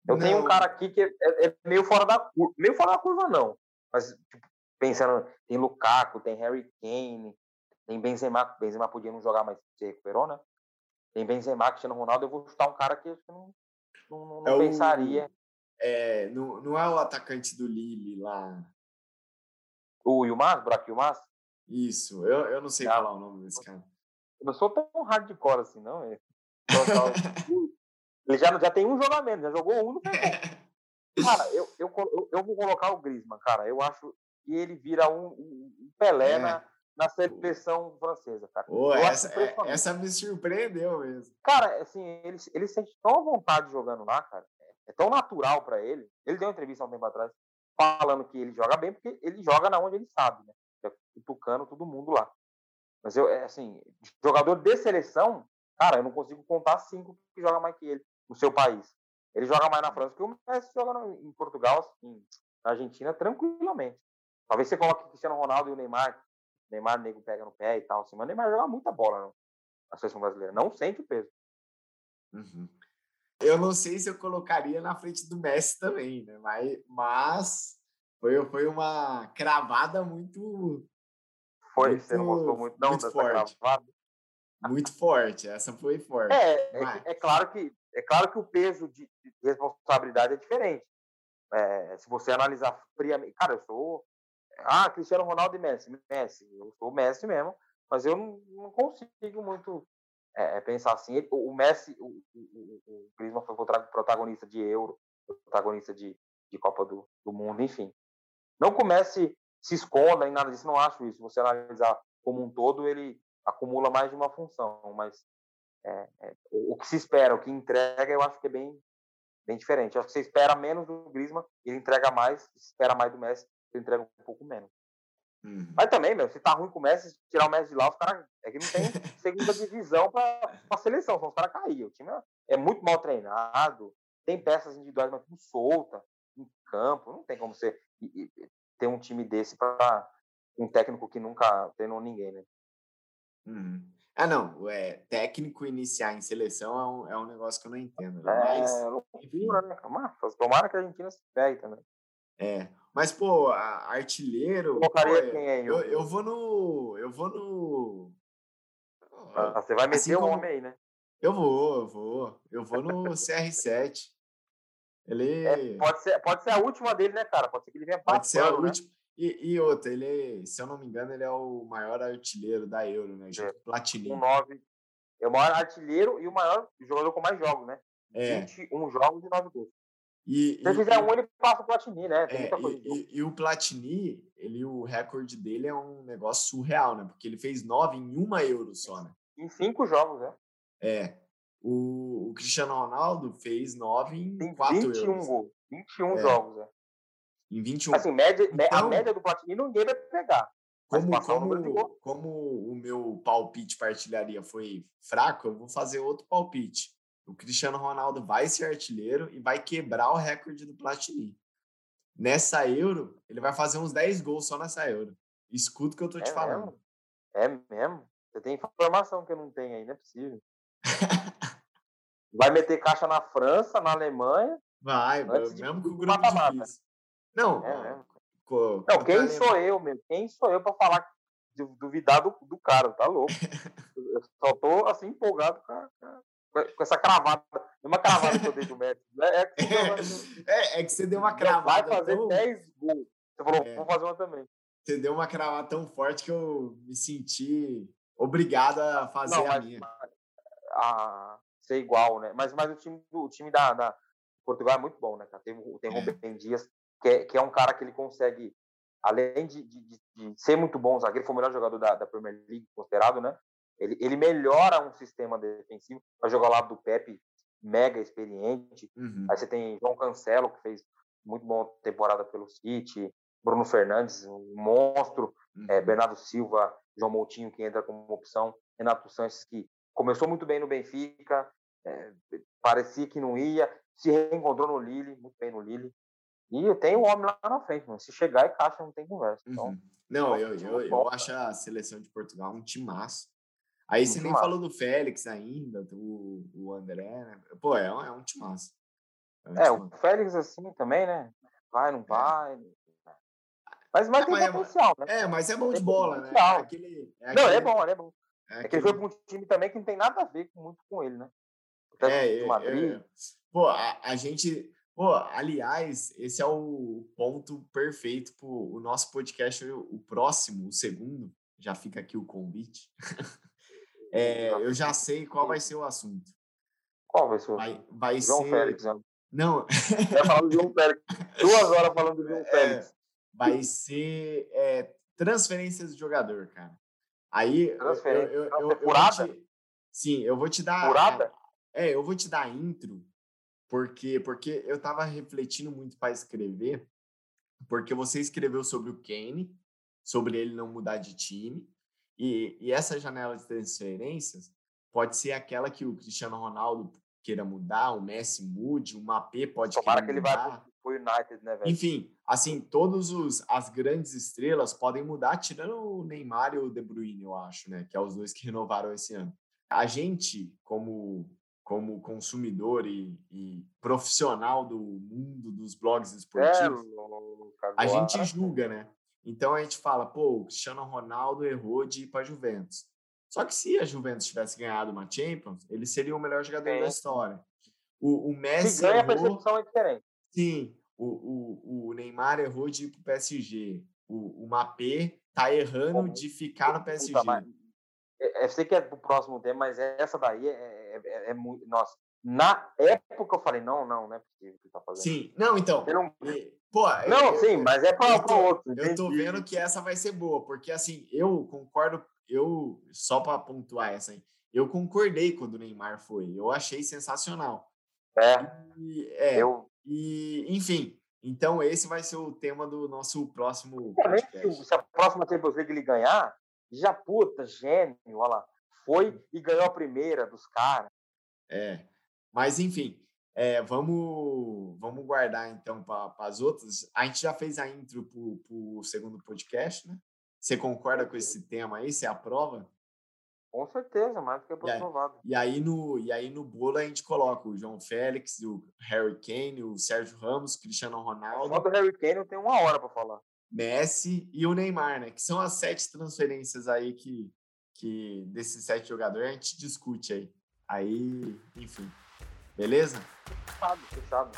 E: Eu tenho um
D: Não.
E: cara aqui que é, é meio fora da curva. Meio fora da curva, não. Mas, tipo, pensando, tem Lukaku, tem Harry Kane, tem Benzema. Benzema podia não jogar, mas se recuperou, né? Tem Benzema, Cristiano Ronaldo. Eu vou chutar um cara que não, não, não
D: É o-
E: pensaria.
D: É, não, não é o atacante do Lille lá.
E: O Yilmaz, Burak Yilmaz?
D: Isso, eu, eu não sei
E: Não.
D: falar o nome desse cara.
E: Eu não sou tão hardcore assim, não. Ele já, já tem um jogamento, já jogou um no Cara, eu, eu, eu, vou colocar o Griezmann, cara. Eu acho que ele vira um, um- um Pelé
D: É.
E: na, na seleção francesa, cara. Acho
D: essa, é- essa me surpreendeu mesmo.
E: Cara, assim, ele, ele sente tão à vontade jogando lá, cara. É tão natural pra ele. Ele deu uma entrevista há um tempo atrás falando que ele joga bem porque ele joga na onde ele sabe, né? É cutucando todo mundo lá. Mas eu, é, assim, jogador de seleção, cara, eu não consigo contar cinco que joga mais que ele no seu país. Ele joga mais na França que o Messi joga em Portugal, assim, na Argentina, tranquilamente. Talvez você coloque o Cristiano Ronaldo e o Neymar. Neymar, nego pega no pé e tal, assim, mas o Neymar joga muita bola né, na seleção brasileira. Não sente o peso.
D: Uhum. Eu não sei se eu colocaria na frente do Messi também, né? Mas, mas foi, foi uma cravada muito,
E: Foi, você não
D: Muito-
E: gostou muito, não,
D: muito
E: dessa
D: forte.
E: gravada?
D: muito forte. Essa foi forte.
E: É, é, é claro que é claro que o peso de, de responsabilidade é diferente. É, se você analisar friamente, cara, eu sou ah Cristiano Ronaldo e Messi, Messi, eu sou o Messi mesmo, mas eu não, consigo muito é, pensar assim. O, Messi, o, o, o- foi protagonista de Euro, protagonista de, de Copa do, do Mundo, enfim. Não comece se esconda em nada disso, não acho isso. Você analisar como um todo, ele acumula mais de uma função, mas é, é, o, que se espera, o que entrega, eu acho que é bem, bem diferente. Eu acho que você espera menos do Griezmann, ele entrega mais, espera mais do Messi, ele entrega um pouco menos.
D: Uhum.
E: Mas também, meu, se tá ruim com o Messi, se tirar o Messi de lá, os caras. É que não tem segunda divisão pra, pra seleção, senão os caras caíam. O time é, muito mal treinado, tem peças individuais, mas tudo solta, em campo. Não tem como você e- e- ter um time desse pra um técnico que nunca treinou ninguém, né?
D: Uhum. Ah, não. É, técnico iniciar em seleção é um, é um negócio que eu não entendo. né?
E: É
D: Mas,
E: loucura, né? Mas, tomara que a Argentina se pegue também.
D: é. Mas, pô, artilheiro.
E: Colocaria
D: pô,
E: quem aí?
D: eu, eu vou no. Eu vou no.
E: Ah, Você vai meter
D: assim
E: o homem aí, né?
D: Eu vou, eu vou. Eu vou no CR7. Ele.
E: É, pode, ser, pode ser a última dele, né, cara? Pode ser que ele venha
D: Pode ser a
E: passando, né?
D: última. E, e outra, ele, se eu não me engano, ele é o maior artilheiro da Euro, né? O Platini.
E: Um 9. É o maior artilheiro e o maior jogador com mais jogos, né?
D: É.
E: 21 jogos e 9 gols.
D: E,
E: Se ele fizer um, ele passa o Platini, né?
D: É, e, e- o Platini, ele, o recorde dele é um negócio surreal, né? Porque ele fez nove em uma Euro só, né?
E: Em 5 jogos, né?
D: É. O, o Cristiano Ronaldo fez nove em
E: Tem
D: quatro
E: 21
D: Euros.
E: gols. 21
D: É.
E: jogos, né?
D: Em 21.
E: Assim, média, a
D: Então-
E: média do Platini ninguém vai pegar.
D: Como, como, como o meu palpite partilharia foi fraco, eu vou fazer outro palpite. O Cristiano Ronaldo vai ser artilheiro e vai quebrar o recorde do Platini. Nessa Euro, ele vai fazer uns 10 gols só nessa Euro. Escuta o que eu tô te
E: É
D: falando.
E: mesmo? É mesmo? Você tem informação que eu não tenho aí, não é possível. vai meter caixa na França, na Alemanha.
D: Vai,
E: de-
D: mesmo com o grupo
E: mata-mata.
D: difícil. Não,
E: É mesmo.
D: co-
E: Não, quem
D: Alemanha-
E: sou eu, meu? Quem sou eu pra falar, du- duvidar do, do cara, tá louco? Eu só tô assim empolgado com, a- com a- essa cravada. Uma cravada que eu dei do Messi. É, é que você
D: É, é que você deu uma
E: vai
D: cravada
E: fazer
D: tão,
E: 10 gols. Você falou,
D: É.
E: vou fazer uma também.
D: você deu uma cravada tão forte que eu me senti obrigado a fazer
E: Não,
D: a
E: mas-
D: minha.
E: a ser igual, né? Mas, mas o time, do- o time da, da Portugal é muito bom, né, cara? Tem, o- tem
D: É.
E: Rubem Dias, que é, que é um cara que ele consegue, além de, de, de- de ser muito bom zagueiro, foi o melhor jogador da, da Premier League, considerado, né? Ele, ele melhora um sistema defensivo, vai jogar ao lado do Pepe, mega experiente.
D: Uhum.
E: Aí você tem João Cancelo, que fez muito boa temporada pelo City, Bruno Fernandes, um monstro,
D: uhum.
E: é, Bernardo Silva, João Moutinho, que entra como opção, Renato Sanches, que começou muito bem no Benfica, é, parecia que não ia, se reencontrou no Lille, muito bem no Lille. E tem o homem lá na frente, mano. se chegar é caixa, não tem conversa. Então,
D: Uhum. Não, eu,
E: time
D: eu,
E: muito
D: eu
E: bom,
D: acho a seleção de Portugal um timaço. Aí
E: Um
D: você nem
E: timaço.
D: falou do Félix ainda, o, o André, né? Pô, é um, é um timaço. É um
E: é, o. Félix assim também, né? Vai, não vai. Mas, mas
D: É,
E: tem
D: mas é-
E: potencial, né?
D: É, mas é bom de bola, né? É aquele, é
E: Não, ele é
D: aquele-
E: bom, ele é bom.
D: É,
E: É que
D: aquele-
E: ele foi para um time também que não tem nada a ver muito com ele, né? Técnico
D: É,
E: Madrid.
D: pô, a, a gente. Pô, aliás, esse é o ponto perfeito pro o nosso podcast, o próximo, o segundo. Já fica aqui o convite. É, eu já sei qual vai ser o assunto.
E: Qual vai ser o
D: Vai, vai
E: João
D: ser.
E: Félix, né?
D: Não,
E: Vai falar do João Félix. Duas horas falando do João
D: É,
E: Félix.
D: vai ser é, transferências de jogador, cara. Aí
E: Transferência-
D: eu, eu, eu,
E: furada?
D: te- sim, eu vou te dar
E: Furada?
D: É, eu vou te dar intro porque porque eu tava refletindo muito para escrever, porque você escreveu sobre o Kane, sobre ele não mudar de time, e, e essa janela de transferências pode ser aquela que o Cristiano Ronaldo queira mudar, o Messi mude, o Mbappé pode
E: Tomara que ele
D: mudar.
E: pro, pro United, né, velho?
D: Enfim, assim, todos os as grandes estrelas podem mudar, tirando o Neymar e o De Bruyne, eu acho, né? Que é os dois que renovaram esse ano. A gente, como como consumidor e, e profissional do mundo dos blogs
E: É,
D: esportivos,
E: louco,
D: a gente julga, né? Então a gente fala, pô, o Cristiano Ronaldo errou de ir para Juventus. Só que se a Juventus tivesse ganhado uma Champions, ele seria o melhor jogador da
E: Sim.
D: história. O, o
E: Se
D: Messi
E: ganha, a
D: errou,
E: percepção é diferente.
D: Sim, o, o, o Neymar errou de ir pro PSG. O, o Mbappé tá errando de ficar no PSG.
E: Mas- é, eu sei que é pro próximo tema, mas essa daí é, é, é- é muito. Nossa, na época eu falei, não, não, não é possível que tá fazendo.
D: Sim, não, então.
E: Não,
D: Pô,
E: não
D: eu-
E: sim, mas é para
D: tô-
E: outro.
D: Eu tô
E: entendi.
D: vendo que essa vai ser boa, porque assim, eu concordo, eu, só para pontuar essa aí, eu concordei quando o Neymar foi. Eu achei sensacional.
E: É,
D: E, é,
E: eu.
D: e, enfim, então esse vai ser o tema do nosso próximo
E: se,
D: podcast.
E: o- se a próxima Champions League ele ganhar, já puta, gênio, olha lá. Foi e ganhou a primeira dos caras.
D: É, mas enfim, é, vamos, vamos guardar então para as outras. A gente já fez a intro para o segundo podcast, né? Você concorda com esse tema aí? Você aprova?
E: Com certeza, mais do que
D: E aí?
E: aprovado.
D: E aí no, e aí no bolo a gente coloca o João Félix, o Harry Kane, o Sérgio Ramos, o Cristiano
E: Só
D: Ronaldo,
E: do Harry Kane eu tenho uma hora para falar.
D: Messi e o Neymar, né? Que são as sete transferências aí que, que desses sete jogadores a gente discute aí. Aí, enfim. Beleza?
E: Fechado, fechado.